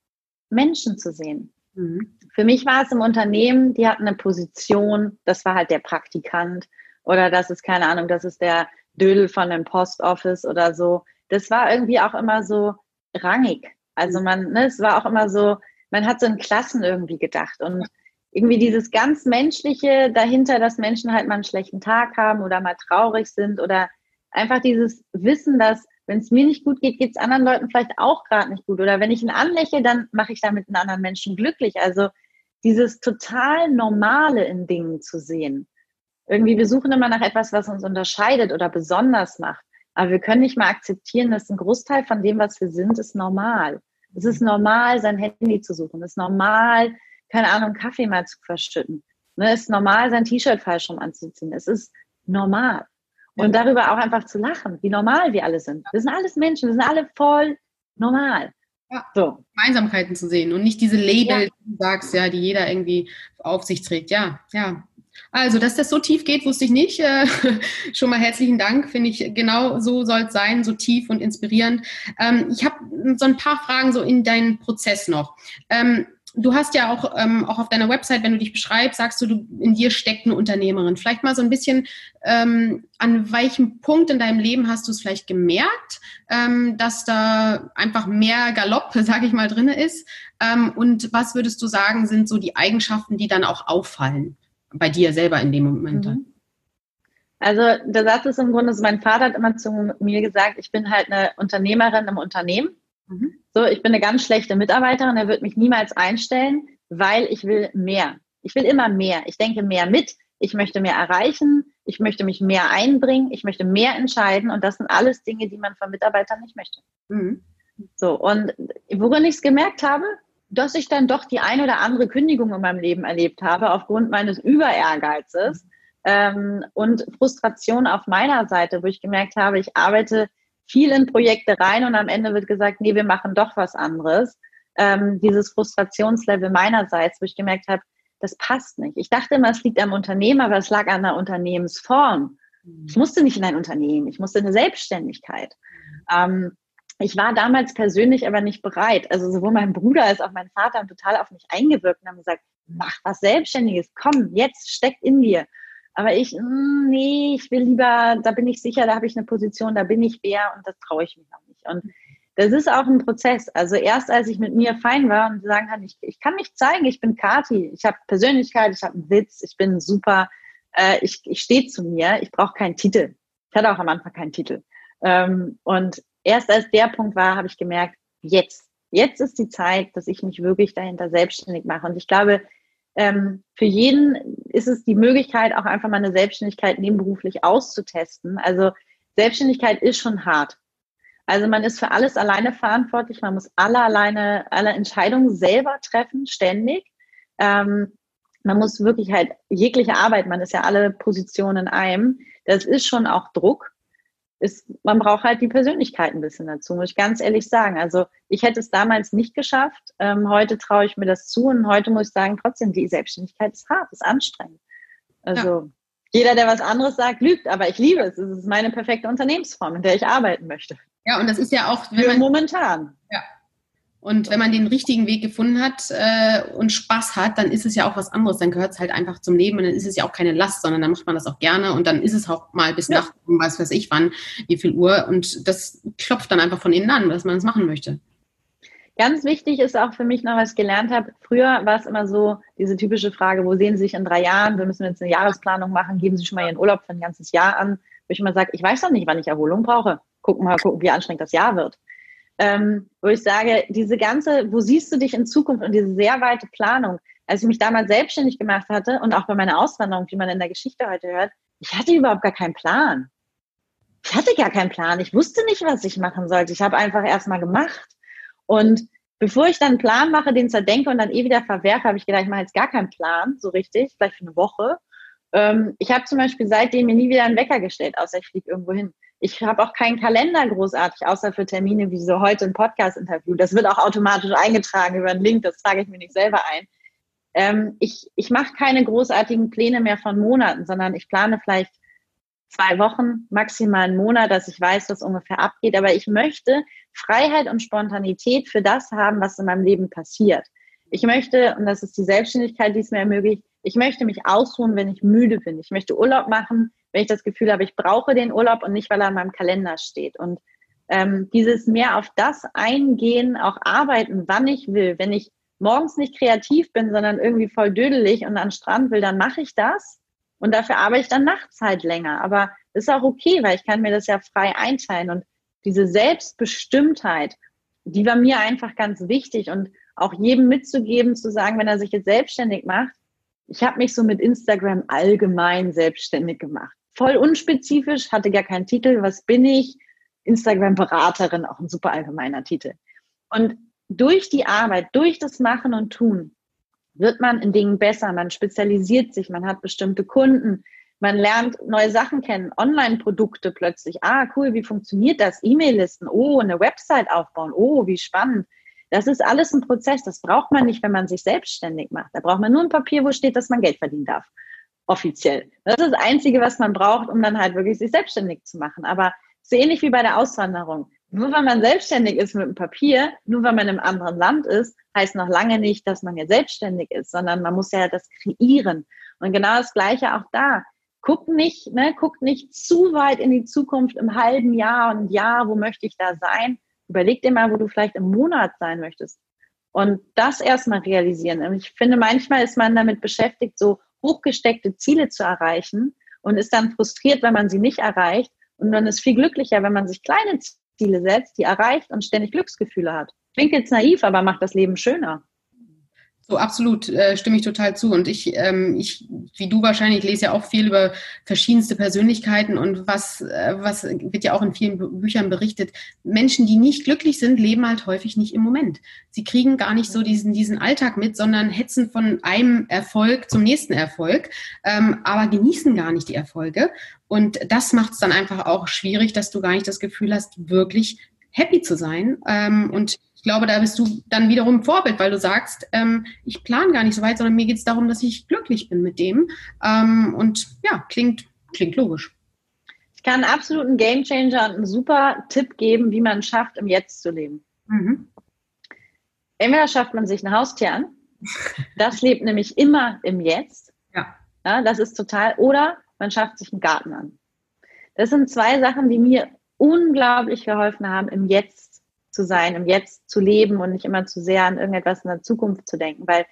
Menschen zu sehen. Mhm. Für mich war es im Unternehmen, die hatten eine Position, das war halt der Praktikant oder das ist keine Ahnung, das ist der Dödel von dem Post Office oder so. Das war irgendwie auch immer so rangig. Also man, ne, es war auch immer so, man hat so in Klassen irgendwie gedacht und irgendwie dieses ganz Menschliche dahinter, dass Menschen halt mal einen schlechten Tag haben oder mal traurig sind oder einfach dieses Wissen, dass wenn es mir nicht gut geht, geht es anderen Leuten vielleicht auch gerade nicht gut. Oder wenn ich ihn anlächle, dann mache ich damit einen anderen Menschen glücklich. Also dieses total Normale in Dingen zu sehen. Irgendwie, wir suchen immer nach etwas, was uns unterscheidet oder besonders macht. Aber wir können nicht mal akzeptieren, dass ein Großteil von dem, was wir sind, ist normal. Es ist normal, sein Handy zu suchen. Es ist normal, keine Ahnung, Kaffee mal zu verschütten. Ne, es ist normal, sein T-Shirt falsch rum anzuziehen. Es ist normal. Und darüber auch einfach zu lachen, wie normal wir alle sind. Wir sind alles Menschen, wir sind alle voll normal. Ja, so. Gemeinsamkeiten zu sehen und nicht diese Label, ja. die du sagst, ja, die jeder irgendwie auf sich trägt. Ja, ja. Also, dass das so tief geht, wusste ich nicht. Äh, schon mal herzlichen Dank, finde ich, genau so soll es sein, so tief und inspirierend. Ähm, ich habe so ein paar Fragen so in deinen Prozess noch. Ähm, du hast ja auch, ähm, auch auf deiner Website, wenn du dich beschreibst, sagst du, du, in dir steckt eine Unternehmerin. Vielleicht mal so ein bisschen, ähm, an welchem Punkt in deinem Leben hast du es vielleicht gemerkt, ähm, dass da einfach mehr Galopp, sage ich mal, drin ist? Ähm, und was würdest du sagen, sind so die Eigenschaften, die dann auch auffallen bei dir selber in dem Moment? Mhm. Also der Satz ist im Grunde, so mein Vater hat immer zu mir gesagt, ich bin halt eine Unternehmerin im Unternehmen. Mhm. So, ich bin eine ganz schlechte Mitarbeiterin, er wird mich niemals einstellen, weil ich will mehr. Ich will immer mehr. Ich denke mehr mit. Ich möchte mehr erreichen. Ich möchte mich mehr einbringen. Ich möchte mehr entscheiden. Und das sind alles Dinge, die man von Mitarbeitern nicht möchte. Mhm. So, und worin ich es gemerkt habe, dass ich dann doch die ein oder andere Kündigung in meinem Leben erlebt habe, aufgrund meines Überehrgeizes ähm, und Frustration auf meiner Seite, wo ich gemerkt habe, ich arbeite viel in Projekte rein und am Ende wird gesagt, nee, wir machen doch was anderes. Ähm, dieses Frustrationslevel meinerseits, wo ich gemerkt habe, das passt nicht. Ich dachte immer, es liegt am Unternehmen, aber es lag an der Unternehmensform. Ich musste nicht in ein Unternehmen, ich musste in eine Selbstständigkeit. Ähm, ich war damals persönlich aber nicht bereit. Also sowohl mein Bruder als auch mein Vater haben total auf mich eingewirkt und haben gesagt, mach was Selbstständiges, komm, jetzt steckt in dir. Aber ich, mh, hm, nee, ich will lieber, da bin ich sicher, da habe ich eine Position, da bin ich wer und das traue ich mich noch nicht. Und das ist auch ein Prozess. Also erst als ich mit mir fein war und sagen kann, ich, ich kann mich zeigen, ich bin Kati, ich habe Persönlichkeit, ich habe einen Witz, ich bin super, äh, ich, ich stehe zu mir, ich brauche keinen Titel. Ich hatte auch am Anfang keinen Titel. Ähm, und erst als der Punkt war, habe ich gemerkt, jetzt, jetzt ist die Zeit, dass ich mich wirklich dahinter selbstständig mache. Und ich glaube, ähm, für jeden ist es die Möglichkeit, auch einfach mal eine Selbstständigkeit nebenberuflich auszutesten. Also Selbstständigkeit ist schon hart. Also man ist für alles alleine verantwortlich, man muss alle alleine, alle Entscheidungen selber treffen, ständig. Ähm, man muss wirklich halt jegliche Arbeit, man ist ja alle Positionen in einem. Das ist schon auch Druck ist, man braucht halt die Persönlichkeit ein bisschen dazu, muss ich ganz ehrlich sagen. Also ich hätte es damals nicht geschafft. Ähm, heute traue ich mir das zu und heute muss ich sagen, trotzdem, die Selbstständigkeit ist hart, ist anstrengend. Also ja. jeder, der was anderes sagt, lügt, aber ich liebe es. Es ist meine perfekte Unternehmensform, in der ich arbeiten möchte. Ja, und das ist ja auch Für momentan. Und wenn man den richtigen Weg gefunden hat äh, und Spaß hat, dann ist es ja auch was anderes. Dann gehört es halt einfach zum Leben und dann ist es ja auch keine Last, sondern dann macht man das auch gerne und dann ist es auch mal bis ja. Nacht, was weiß ich wann, wie viel Uhr. Und das klopft dann einfach von innen an, dass man es machen möchte. Ganz wichtig ist auch für mich noch, was ich gelernt habe. Früher war es immer so, diese typische Frage, wo sehen Sie sich in drei Jahren? Wir müssen jetzt eine Jahresplanung machen. Geben Sie schon mal Ihren Urlaub für ein ganzes Jahr an. Wo ich immer sage, ich weiß doch nicht, wann ich Erholung brauche. Gucken mal, gucken, wie anstrengend das Jahr wird ähm, wo ich sage, diese ganze, wo siehst du dich in Zukunft und diese sehr weite Planung, als ich mich damals selbstständig gemacht hatte und auch bei meiner Auswanderung, wie man in der Geschichte heute hört, ich hatte überhaupt gar keinen Plan. Ich hatte gar keinen Plan. Ich wusste nicht, was ich machen sollte. Ich habe einfach erstmal gemacht. Und bevor ich dann einen Plan mache, den zerdenke und dann eh wieder verwerfe, habe ich gedacht, ich mache jetzt gar keinen Plan, so richtig, vielleicht für eine Woche. Ähm, ich habe zum Beispiel seitdem mir nie wieder einen Wecker gestellt, außer ich fliege irgendwo hin. Ich habe auch keinen Kalender großartig, außer für Termine wie so heute ein Podcast-Interview. Das wird auch automatisch eingetragen über einen Link, das trage ich mir nicht selber ein. Ähm, ich ich mache keine großartigen Pläne mehr von Monaten, sondern ich plane vielleicht zwei Wochen, maximal einen Monat, dass ich weiß, was ungefähr abgeht. Aber ich möchte Freiheit und Spontanität für das haben, was in meinem Leben passiert. Ich möchte, und das ist die Selbstständigkeit, die es mir ermöglicht, ich möchte mich ausruhen, wenn ich müde bin. Ich möchte Urlaub machen, wenn ich das Gefühl habe, ich brauche den Urlaub und nicht, weil er in meinem Kalender steht. Und ähm, dieses mehr auf das eingehen, auch arbeiten, wann ich will. Wenn ich morgens nicht kreativ bin, sondern irgendwie voll dödelig und an den Strand will, dann mache ich das. Und dafür arbeite ich dann nachts halt länger. Aber das ist auch okay, weil ich kann mir das ja frei einteilen. Und diese Selbstbestimmtheit, die war mir einfach ganz wichtig und auch jedem mitzugeben, zu sagen, wenn er sich jetzt selbstständig macht, ich habe mich so mit Instagram allgemein selbstständig gemacht. Voll unspezifisch, hatte gar keinen Titel. Was bin ich? Instagram-Beraterin, auch ein super allgemeiner Titel. Und durch die Arbeit, durch das Machen und Tun, wird man in Dingen besser, man spezialisiert sich, man hat bestimmte Kunden, man lernt neue Sachen kennen, Online-Produkte plötzlich. Ah, cool, wie funktioniert das? E-Mail-Listen, oh, eine Website aufbauen, oh, wie spannend. Das ist alles ein Prozess, das braucht man nicht, wenn man sich selbstständig macht. Da braucht man nur ein Papier, wo steht, dass man Geld verdienen darf. Offiziell. Das ist das Einzige, was man braucht, um dann halt wirklich sich selbstständig zu machen. Aber so ähnlich wie bei der Auswanderung. Nur weil man selbstständig ist mit dem Papier, nur weil man im anderen Land ist, heißt noch lange nicht, dass man jetzt selbstständig ist, sondern man muss ja das kreieren. Und genau das Gleiche auch da. Guck nicht, ne, guck nicht zu weit in die Zukunft im halben Jahr und Jahr, wo möchte ich da sein? Überleg dir mal, wo du vielleicht im Monat sein möchtest. Und das erstmal realisieren. Und ich finde, manchmal ist man damit beschäftigt, so hochgesteckte Ziele zu erreichen und ist dann frustriert, wenn man sie nicht erreicht. Und dann ist viel glücklicher, wenn man sich kleine Ziele setzt, die erreicht und ständig Glücksgefühle hat. Klingt jetzt naiv, aber macht das Leben schöner. So, absolut, äh, stimme ich total zu. Und ich, ähm, ich, wie du wahrscheinlich, lese ja auch viel über verschiedenste Persönlichkeiten und was, äh, was wird ja auch in vielen Büchern berichtet. Menschen, die nicht glücklich sind, leben halt häufig nicht im Moment. Sie kriegen gar nicht so diesen, diesen Alltag mit, sondern hetzen von einem Erfolg zum nächsten Erfolg, ähm, aber genießen gar nicht die Erfolge. Und das macht es dann einfach auch schwierig, dass du gar nicht das Gefühl hast, wirklich happy zu sein. Ähm, und glaube, da bist du dann wiederum Vorbild, weil du sagst, ähm, ich plane gar nicht so weit, sondern mir geht es darum, dass ich glücklich bin mit dem. Ähm, und ja, klingt, klingt logisch. Ich kann absolut einen Gamechanger und einen super Tipp geben, wie man es schafft, im Jetzt zu leben. Mhm. Entweder schafft man sich ein Haustier an, das lebt nämlich immer im Jetzt. Ja. ja. Das ist total. Oder man schafft sich einen Garten an. Das sind zwei Sachen, die mir unglaublich geholfen haben, im Jetzt zu sein, im Jetzt zu leben und nicht immer zu sehr an irgendetwas in der Zukunft zu denken, weil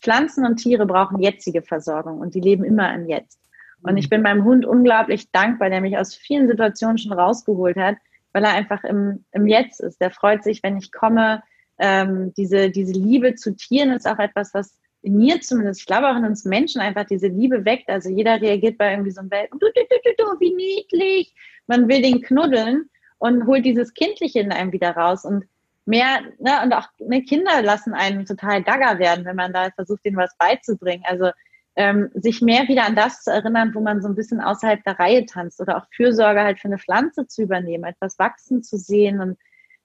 Pflanzen und Tiere brauchen jetzige Versorgung und die leben immer im Jetzt. Und ich bin meinem Hund unglaublich dankbar, der mich aus vielen Situationen schon rausgeholt hat, weil er einfach im, im Jetzt ist. Der freut sich, wenn ich komme. Ähm, diese, diese Liebe zu Tieren ist auch etwas, was in mir zumindest, ich glaube auch in uns Menschen einfach diese Liebe weckt. Also jeder reagiert bei irgendwie so einem Welt, du, du, du, du, du, wie niedlich. Man will den knuddeln und holt dieses Kindliche in einem wieder raus und mehr, ne, und auch ne, Kinder lassen einen total gaga werden, wenn man da versucht, ihnen was beizubringen. Also ähm, sich mehr wieder an das zu erinnern, wo man so ein bisschen außerhalb der Reihe tanzt oder auch Fürsorge halt für eine Pflanze zu übernehmen, etwas wachsen zu sehen. Und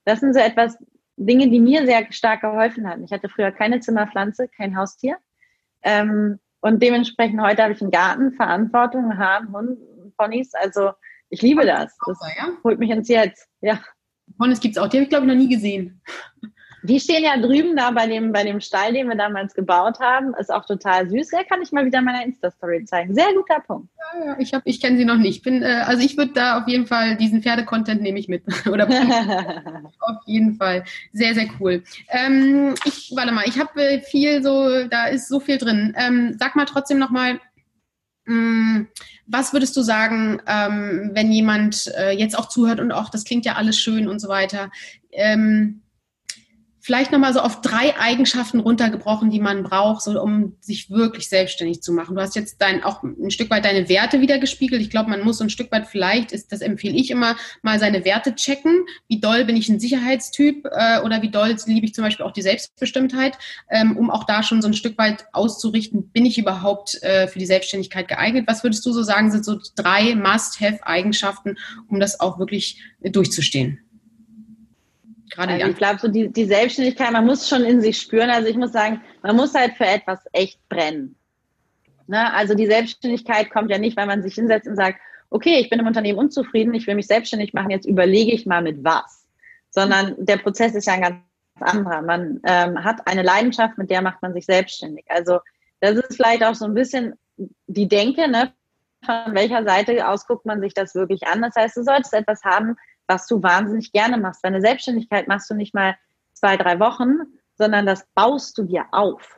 das sind so etwas Dinge, die mir sehr stark geholfen haben. Ich hatte früher keine Zimmerpflanze, kein Haustier. Ähm, und dementsprechend heute habe ich einen Garten, Verantwortung, Hahn, Hund, Ponys. Also ich liebe das. Das ja? holt mich ins Jetzt. Ja. Ponys gibt es auch. Die habe ich, glaube ich, noch nie gesehen. Die stehen ja drüben da bei dem, bei dem Stall, den wir damals gebaut haben. Ist auch total süß. Der kann ich mal wieder in meiner Insta-Story zeigen. Sehr guter Punkt. Ja, ja, ich, ich kenne sie noch nicht. Bin, äh, also ich würde da auf jeden Fall diesen Pferde-Content nehme ich mit. Oder auf jeden Fall. Sehr, sehr cool. Ähm, ich, warte mal, ich habe äh, viel so, da ist so viel drin. Ähm, sag mal trotzdem nochmal, was würdest du sagen, ähm, wenn jemand äh, jetzt auch zuhört und auch, das klingt ja alles schön und so weiter. Vielleicht nochmal so auf drei Eigenschaften runtergebrochen, die man braucht, so, um sich wirklich selbstständig zu machen. Du hast jetzt dein, auch ein Stück weit deine Werte wieder gespiegelt. Ich glaube, man muss so ein Stück weit vielleicht, ist, das empfehle ich immer, mal seine Werte checken. Wie doll bin ich ein Sicherheitstyp äh, oder wie doll liebe ich zum Beispiel auch die Selbstbestimmtheit, ähm, um auch da schon so ein Stück weit auszurichten, bin ich überhaupt äh, für die Selbstständigkeit geeignet? Was würdest du so sagen, sind so drei Must-Have-Eigenschaften, um das auch wirklich äh, durchzustehen? Gerade also ich glaube, so die, die Selbstständigkeit, man muss schon in sich spüren. Also ich muss sagen, man muss halt für etwas echt brennen. Ne? Also die Selbstständigkeit kommt ja nicht, weil man sich hinsetzt und sagt, okay, ich bin im Unternehmen unzufrieden, ich will mich selbstständig machen, jetzt überlege ich mal mit was. Sondern der Prozess ist ja ein ganz anderer. Man ähm, hat eine Leidenschaft, mit der macht man sich selbstständig. Also das ist vielleicht auch so ein bisschen die Denke, ne? von welcher Seite aus guckt man sich das wirklich an. Das heißt, du solltest etwas haben, was du wahnsinnig gerne machst. Deine Selbstständigkeit machst du nicht mal zwei, drei Wochen, sondern das baust du dir auf.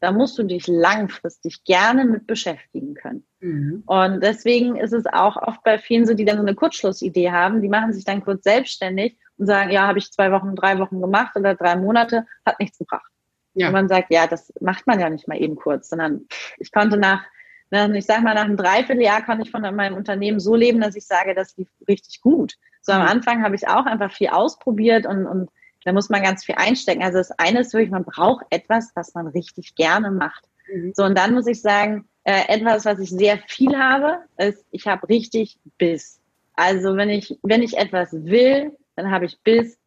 Da musst du dich langfristig gerne mit beschäftigen können. Mhm. Und deswegen ist es auch oft bei vielen so, die dann so eine Kurzschlussidee haben, die machen sich dann kurz selbstständig und sagen, ja, habe ich zwei Wochen, drei Wochen gemacht oder drei Monate, hat nichts gebracht. Ja. Und man sagt, ja, das macht man ja nicht mal eben kurz, sondern ich konnte nach, ich sag mal, nach einem Dreivierteljahr konnte ich von meinem Unternehmen so leben, dass ich sage, das lief richtig gut. So am mhm. Anfang habe ich auch einfach viel ausprobiert und, und da muss man ganz viel einstecken. Also das eine ist wirklich, man braucht etwas, was man richtig gerne macht. Mhm. So, und dann muss ich sagen, äh, etwas, was ich sehr viel habe, ist, ich habe richtig Biss. Also wenn ich, wenn ich etwas will, dann habe ich Biss,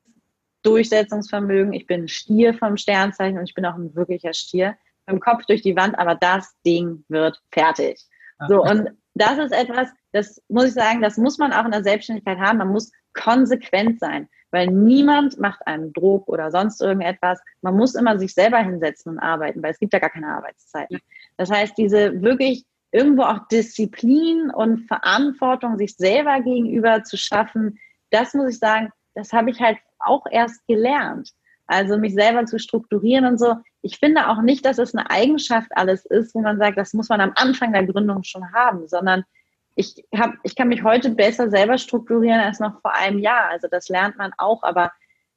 Durchsetzungsvermögen. Ich bin ein Stier vom Sternzeichen und ich bin auch ein wirklicher Stier. Mit dem Kopf durch die Wand, aber das Ding wird fertig. So, und das ist etwas, das muss ich sagen, das muss man auch in der Selbstständigkeit haben. Man muss konsequent sein, weil niemand macht einen Druck oder sonst irgendetwas. Man muss immer sich selber hinsetzen und arbeiten, weil es gibt ja gar keine Arbeitszeiten. Das heißt, diese wirklich irgendwo auch Disziplin und Verantwortung sich selber gegenüber zu schaffen, das muss ich sagen, das habe ich halt auch erst gelernt. Also mich selber zu strukturieren und so. Ich finde auch nicht, dass es eine Eigenschaft alles ist, wo man sagt, das muss man am Anfang der Gründung schon haben, sondern ich, hab, ich kann mich heute besser selber strukturieren als noch vor einem Jahr. Also das lernt man auch, aber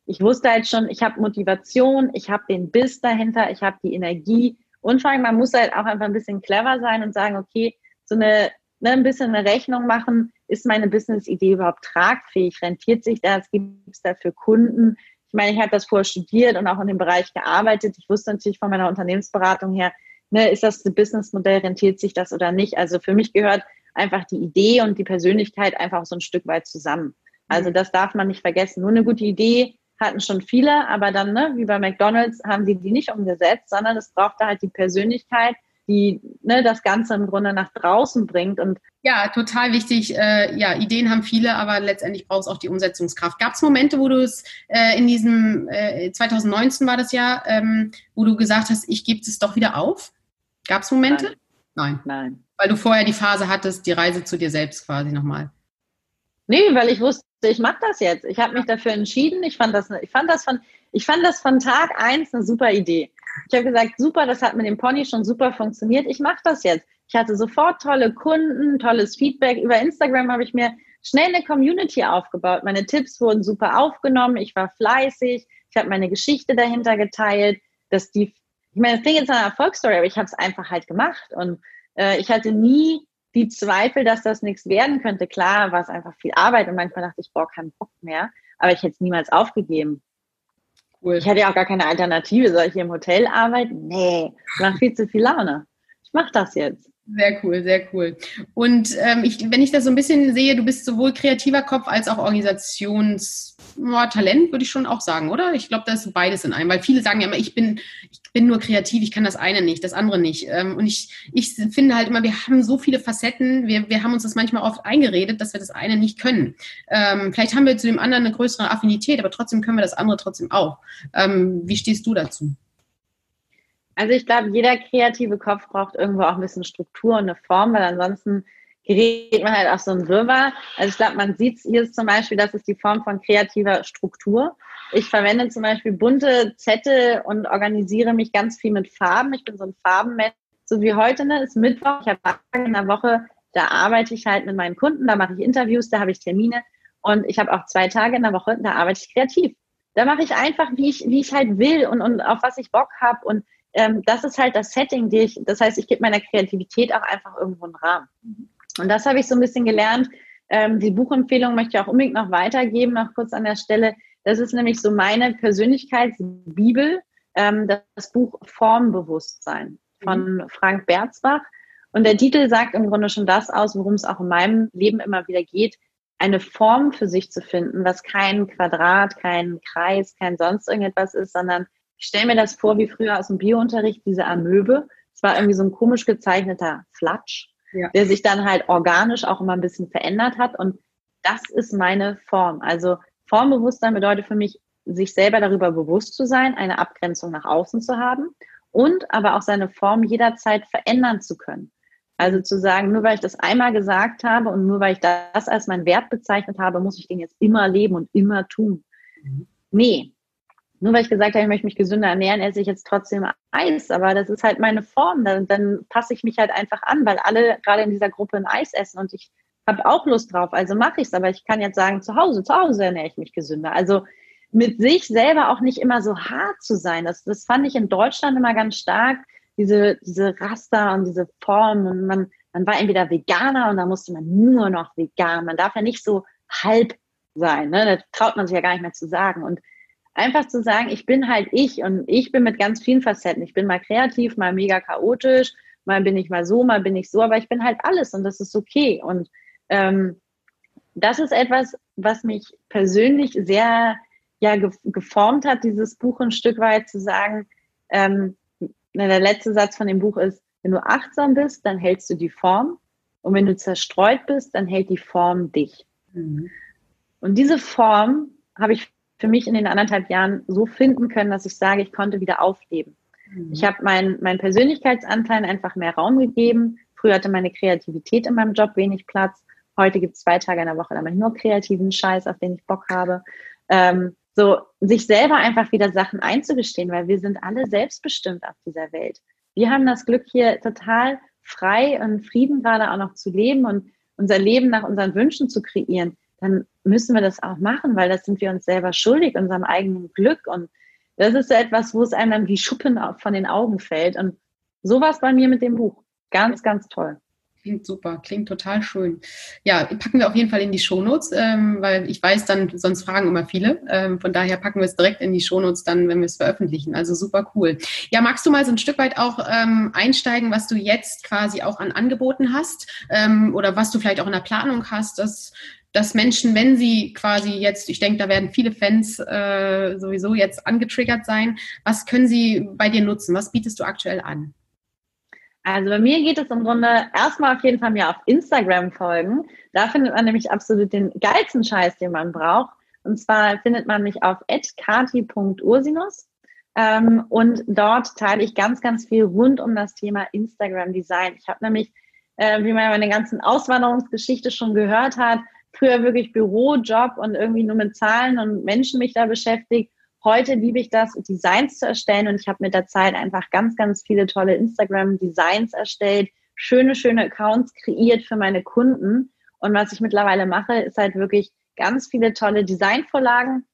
ich wusste halt schon, ich habe Motivation, ich habe den Biss dahinter, ich habe die Energie und vor allem, man muss halt auch einfach ein bisschen clever sein und sagen, okay, so eine, ne, ein bisschen eine Rechnung machen, ist meine Business-Idee überhaupt tragfähig, rentiert sich das, gibt es dafür Kunden? Ich meine, ich habe das vorher studiert und auch in dem Bereich gearbeitet. Ich wusste natürlich von meiner Unternehmensberatung her, ne, ist das ein Businessmodell, rentiert sich das oder nicht? Also für mich gehört einfach die Idee und die Persönlichkeit einfach so ein Stück weit zusammen. Also mhm. das darf man nicht vergessen. Nur eine gute Idee hatten schon viele, aber dann, ne, wie bei McDonalds, haben sie die nicht umgesetzt, sondern es brauchte halt die Persönlichkeit, die ne, das Ganze im Grunde nach draußen bringt. Und ja, total wichtig. Äh, ja, Ideen haben viele, aber letztendlich braucht es auch die Umsetzungskraft. Gab es Momente, wo du es äh, in diesem äh, 2019 war das Jahr, ähm, wo du gesagt hast, ich gebe es doch wieder auf? Gab es Momente? Nein. Nein. Nein. Weil du vorher die Phase hattest, die Reise zu dir selbst quasi nochmal. Nee, weil ich wusste, ich mache das jetzt. Ich habe mich dafür entschieden. Ich fand das, ich fand das von, ich fand das von Tag eins eine super Idee. Ich habe gesagt, super, das hat mit dem Pony schon super funktioniert. Ich mache das jetzt. Ich hatte sofort tolle Kunden, tolles Feedback. Über Instagram habe ich mir schnell eine Community aufgebaut. Meine Tipps wurden super aufgenommen. Ich war fleißig. Ich habe meine Geschichte dahinter geteilt. Dass die, ich meine, das klingt jetzt eine Erfolgsstory, aber ich habe es einfach halt gemacht. Und äh, ich hatte nie die Zweifel, dass das nichts werden könnte. Klar, war es einfach viel Arbeit und manchmal dachte ich, boah, keinen Bock mehr. Aber ich hätte es niemals aufgegeben. Cool. Ich hatte ja auch gar keine Alternative. Soll ich hier im Hotel arbeiten? Nee, macht viel zu viel Laune. Ich mache das jetzt. Sehr cool, sehr cool. Und ähm, ich, wenn ich das so ein bisschen sehe, du bist sowohl kreativer Kopf als auch Organisationstalent, würde ich schon auch sagen, oder? Ich glaube, da ist beides in einem, weil viele sagen ja immer, ich bin, ich bin nur kreativ, ich kann das eine nicht, das andere nicht. Ähm, und ich, ich finde halt immer, wir haben so viele Facetten, wir, wir haben uns das manchmal oft eingeredet, dass wir das eine nicht können. Ähm, vielleicht haben wir zu dem anderen eine größere Affinität, aber trotzdem können wir das andere trotzdem auch. Ähm, wie stehst du dazu? Also ich glaube, jeder kreative Kopf braucht irgendwo auch ein bisschen Struktur und eine Form, weil ansonsten gerät man halt auf so ein Wirrwarr. Also ich glaube, man sieht hier ist zum Beispiel, das ist die Form von kreativer Struktur. Ich verwende zum Beispiel bunte Zettel und organisiere mich ganz viel mit Farben. Ich bin so ein Farbenmensch. So wie heute, ne, ist Mittwoch. Ich habe Tage in der Woche, da arbeite ich halt mit meinen Kunden, da mache ich Interviews, da habe ich Termine. Und ich habe auch zwei Tage in der Woche, da arbeite ich kreativ da mache ich einfach, wie ich, wie ich halt will und, und auf was ich Bock habe. Und ähm, das ist halt das Setting, die ich, das heißt, ich gebe meiner Kreativität auch einfach irgendwo einen Rahmen. Und das habe ich so ein bisschen gelernt. Ähm, die Buchempfehlung möchte ich auch unbedingt noch weitergeben, noch kurz an der Stelle. Das ist nämlich so meine Persönlichkeitsbibel, ähm, das Buch Formbewusstsein von mhm. Frank Berzbach. Und der Titel sagt im Grunde schon das aus, worum es auch in meinem Leben immer wieder geht, eine Form für sich zu finden, was kein Quadrat, kein Kreis, kein sonst irgendetwas ist, sondern ich stelle mir das vor wie früher aus dem Biounterricht, diese Amöbe. Es war irgendwie so ein komisch gezeichneter Flatsch, ja. der sich dann halt organisch auch immer ein bisschen verändert hat. Und das ist meine Form. Also Formbewusstsein bedeutet für mich, sich selber darüber bewusst zu sein, eine Abgrenzung nach außen zu haben und aber auch seine Form jederzeit verändern zu können. Also zu sagen, nur weil ich das einmal gesagt habe und nur weil ich das als mein Wert bezeichnet habe, muss ich den jetzt immer leben und immer tun. Mhm. Nee. Nur weil ich gesagt habe, ich möchte mich gesünder ernähren, esse ich jetzt trotzdem Eis. Aber das ist halt meine Form. Dann, dann passe ich mich halt einfach an, weil alle gerade in dieser Gruppe ein Eis essen und ich habe auch Lust drauf. Also mache ich es. Aber ich kann jetzt sagen, zu Hause, zu Hause ernähre ich mich gesünder. Also mit sich selber auch nicht immer so hart zu sein. Das, das fand ich in Deutschland immer ganz stark diese, diese Raster und diese Form und man, man war entweder Veganer und da musste man nur noch vegan. Man darf ja nicht so halb sein, ne? Da traut man sich ja gar nicht mehr zu sagen. Und einfach zu sagen, ich bin halt ich und ich bin mit ganz vielen Facetten. Ich bin mal kreativ, mal mega chaotisch, mal bin ich mal so, mal bin ich so, aber ich bin halt alles und das ist okay. Und ähm, das ist etwas, was mich persönlich sehr ja, geformt hat, dieses Buch ein Stück weit zu sagen, ähm, der letzte Satz von dem Buch ist, wenn du achtsam bist, dann hältst du die Form. Und wenn du zerstreut bist, dann hält die Form dich. Mhm. Und diese Form habe ich für mich in den anderthalb Jahren so finden können, dass ich sage, ich konnte wieder aufleben. Mhm. Ich habe meinen mein Persönlichkeitsanteil einfach mehr Raum gegeben. Früher hatte meine Kreativität in meinem Job wenig Platz. Heute gibt es zwei Tage in der Woche, da mache ich nur kreativen Scheiß, auf den ich Bock habe. Ähm, so sich selber einfach wieder Sachen einzugestehen, weil wir sind alle selbstbestimmt auf dieser Welt. Wir haben das Glück hier total frei und Frieden gerade auch noch zu leben und unser Leben nach unseren Wünschen zu kreieren. Dann müssen wir das auch machen, weil das sind wir uns selber schuldig, unserem eigenen Glück. Und das ist so etwas, wo es einem dann wie Schuppen von den Augen fällt. Und so war es bei mir mit dem Buch. Ganz, ganz toll. Klingt super, klingt total schön. Ja, packen wir auf jeden Fall in die Shownotes, ähm, weil ich weiß dann, sonst fragen immer viele. Ähm, von daher packen wir es direkt in die Shownotes dann, wenn wir es veröffentlichen. Also super cool. Ja, magst du mal so ein Stück weit auch ähm, einsteigen, was du jetzt quasi auch an Angeboten hast ähm, oder was du vielleicht auch in der Planung hast, dass dass Menschen, wenn sie quasi jetzt, ich denke, da werden viele Fans äh, sowieso jetzt angetriggert sein, was können sie bei dir nutzen? Was bietest du aktuell an? Also bei mir geht es im Grunde erstmal auf jeden Fall mir auf Instagram folgen. Da findet man nämlich absolut den geilsten Scheiß, den man braucht. Und zwar findet man mich auf kati.ursinus. Ähm, und dort teile ich ganz, ganz viel rund um das Thema Instagram Design. Ich habe nämlich, äh, wie man meine ganzen Auswanderungsgeschichte schon gehört hat, früher wirklich Bürojob und irgendwie nur mit Zahlen und Menschen mich da beschäftigt Heute liebe ich das, Designs zu erstellen und ich habe mit der Zeit einfach ganz, ganz viele tolle Instagram-Designs erstellt, schöne, schöne Accounts kreiert für meine Kunden. Und was ich mittlerweile mache, ist halt wirklich ganz viele tolle Designvorlagen,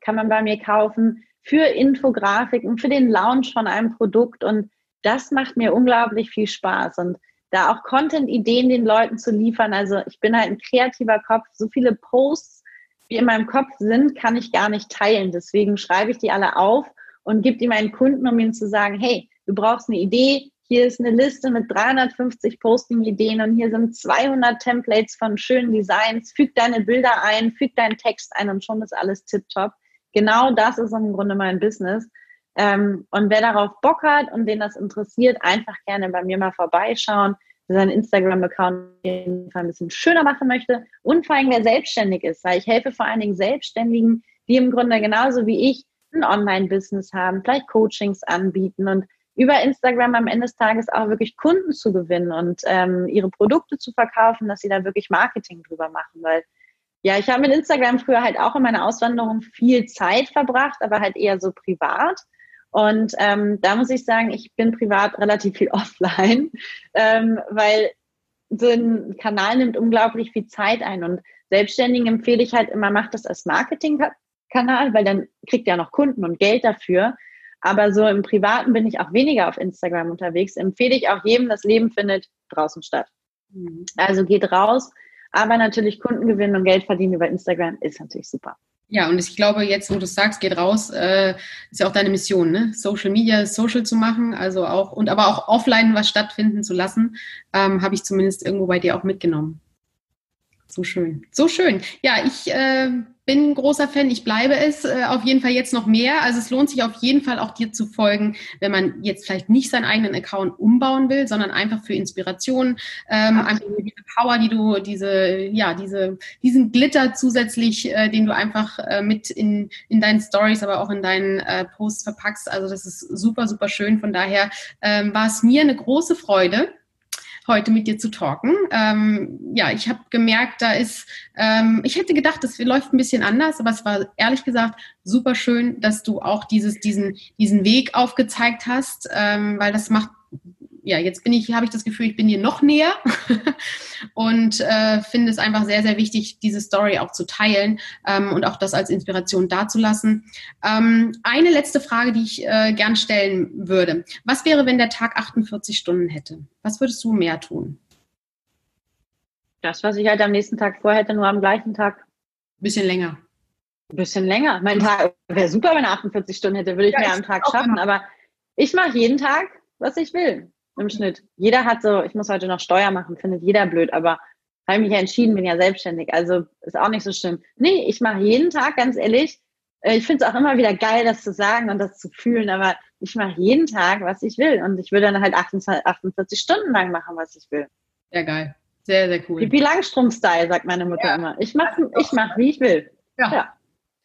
kann man bei mir kaufen, für Infografiken, für den Launch von einem Produkt. Und das macht mir unglaublich viel Spaß. Und da auch Content-Ideen den Leuten zu liefern. Also ich bin halt ein kreativer Kopf, so viele Posts die in meinem Kopf sind, kann ich gar nicht teilen. Deswegen schreibe ich die alle auf und gebe die meinen Kunden, um ihnen zu sagen, hey, du brauchst eine Idee, hier ist eine Liste mit 350 Posting-Ideen und hier sind 200 Templates von schönen Designs. Füg deine Bilder ein, füg deinen Text ein und schon ist alles tipptopp. Genau das ist im Grunde mein Business. Ähm, und wer darauf Bock hat und den das interessiert, einfach gerne bei mir mal vorbeischauen. Seinen Instagram-Account auf jeden Fall ein bisschen schöner machen möchte und vor allem, wer selbstständig ist, weil ich helfe vor allen Dingen Selbstständigen, die im Grunde genauso wie ich ein Online-Business haben, vielleicht Coachings anbieten und über Instagram am Ende des Tages auch wirklich Kunden zu gewinnen und ähm, ihre Produkte zu verkaufen, dass sie da wirklich Marketing drüber machen, weil ja, ich habe mit Instagram früher halt auch in meiner Auswanderung viel Zeit verbracht, aber halt eher so privat. Und ähm, da muss ich sagen, ich bin privat relativ viel offline, ähm, weil so ein Kanal nimmt unglaublich viel Zeit ein. Und Selbstständigen empfehle ich halt immer, macht das als Marketingkanal Kanal, weil dann kriegt er noch Kunden und Geld dafür. Aber so im Privaten bin ich auch weniger auf Instagram unterwegs. Empfehle ich auch jedem, das Leben findet draußen statt. Mhm. Also geht raus, aber natürlich Kunden gewinnen und Geld verdienen über Instagram ist natürlich super. Ja, und ich glaube, jetzt, wo du sagst, geht raus, äh, ist ja auch deine Mission, ne? Social Media, Social zu machen, also auch, und aber auch offline was stattfinden zu lassen, ähm, habe ich zumindest irgendwo bei dir auch mitgenommen. So schön. So schön. Ja, ich äh, bin ein großer Fan. Ich bleibe es äh, auf jeden Fall jetzt noch mehr. Also es lohnt sich auf jeden Fall auch dir zu folgen, wenn man jetzt vielleicht nicht seinen eigenen Account umbauen will, sondern einfach für Inspiration, ähm, einfach diese Power, die du, diese, ja, diese, diesen Glitter zusätzlich, äh, den du einfach äh, mit in, in deinen Stories, aber auch in deinen äh, Posts verpackst. Also das ist super, super schön. Von daher ähm, war es mir eine große Freude heute mit dir zu talken. Ähm, ja, ich habe gemerkt, da ist, ähm, ich hätte gedacht, das läuft ein bisschen anders, aber es war ehrlich gesagt super schön, dass du auch dieses, diesen, diesen Weg aufgezeigt hast, ähm, weil das macht ja, jetzt bin ich, habe ich das Gefühl, ich bin dir noch näher und äh, finde es einfach sehr, sehr wichtig, diese Story auch zu teilen ähm, und auch das als Inspiration dazulassen. Ähm, eine letzte Frage, die ich äh, gern stellen würde. Was wäre, wenn der Tag 48 Stunden hätte? Was würdest du mehr tun? Das, was ich halt am nächsten Tag vorher hätte, nur am gleichen Tag. Bisschen länger. Ein bisschen länger. Mein Tag wäre super, wenn er 48 Stunden hätte, würde ich ja, mehr am Tag schaffen. Aber ich mache jeden Tag, was ich will im Schnitt. Jeder hat so, ich muss heute noch Steuer machen, findet jeder blöd, aber habe mich ja entschieden, bin ja selbstständig, also ist auch nicht so schlimm. Nee, ich mache jeden Tag, ganz ehrlich, äh, ich finde es auch immer wieder geil, das zu sagen und das zu fühlen, aber ich mache jeden Tag, was ich will und ich will dann halt 48, 48 Stunden lang machen, was ich will. Sehr geil. Sehr, sehr cool. Pipi Langstrumpf-Style, sagt meine Mutter ja. immer. Ich mache, ich mach, wie ich will. Ja. ja.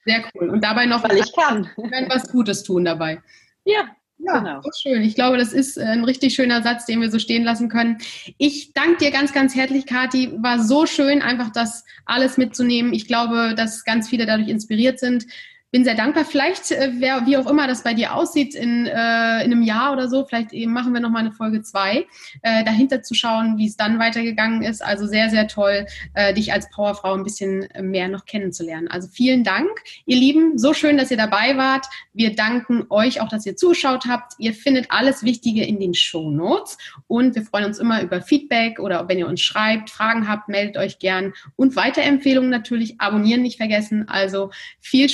Sehr cool. Und dabei noch, weil ich kann. was Gutes tun dabei. Ja, ja, genau. so schön. Ich glaube, das ist äh, ein richtig schöner Satz, den wir so stehen lassen können. Ich danke dir ganz, ganz herzlich, Kathi. War so schön, einfach das alles mitzunehmen. Ich glaube, dass ganz viele dadurch inspiriert sind bin sehr dankbar. Vielleicht, äh, wer, wie auch immer das bei dir aussieht, in, äh, in einem Jahr oder so, vielleicht eben machen wir nochmal eine Folge zwei, äh, dahinter zu schauen, wie es dann weitergegangen ist. Also sehr, sehr toll, äh, dich als Powerfrau ein bisschen mehr noch kennenzulernen. Also vielen Dank, ihr Lieben. So schön, dass ihr dabei wart. Wir danken euch auch, dass ihr zugeschaut habt. Ihr findet alles Wichtige in den Show Notes und wir freuen uns immer über Feedback oder wenn ihr uns schreibt, Fragen habt, meldet euch gern und Weiterempfehlungen natürlich. Abonnieren nicht vergessen. Also viel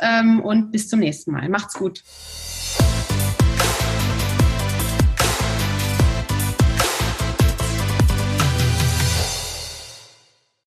Ähm, und bis zum nächsten Mal. Macht's gut.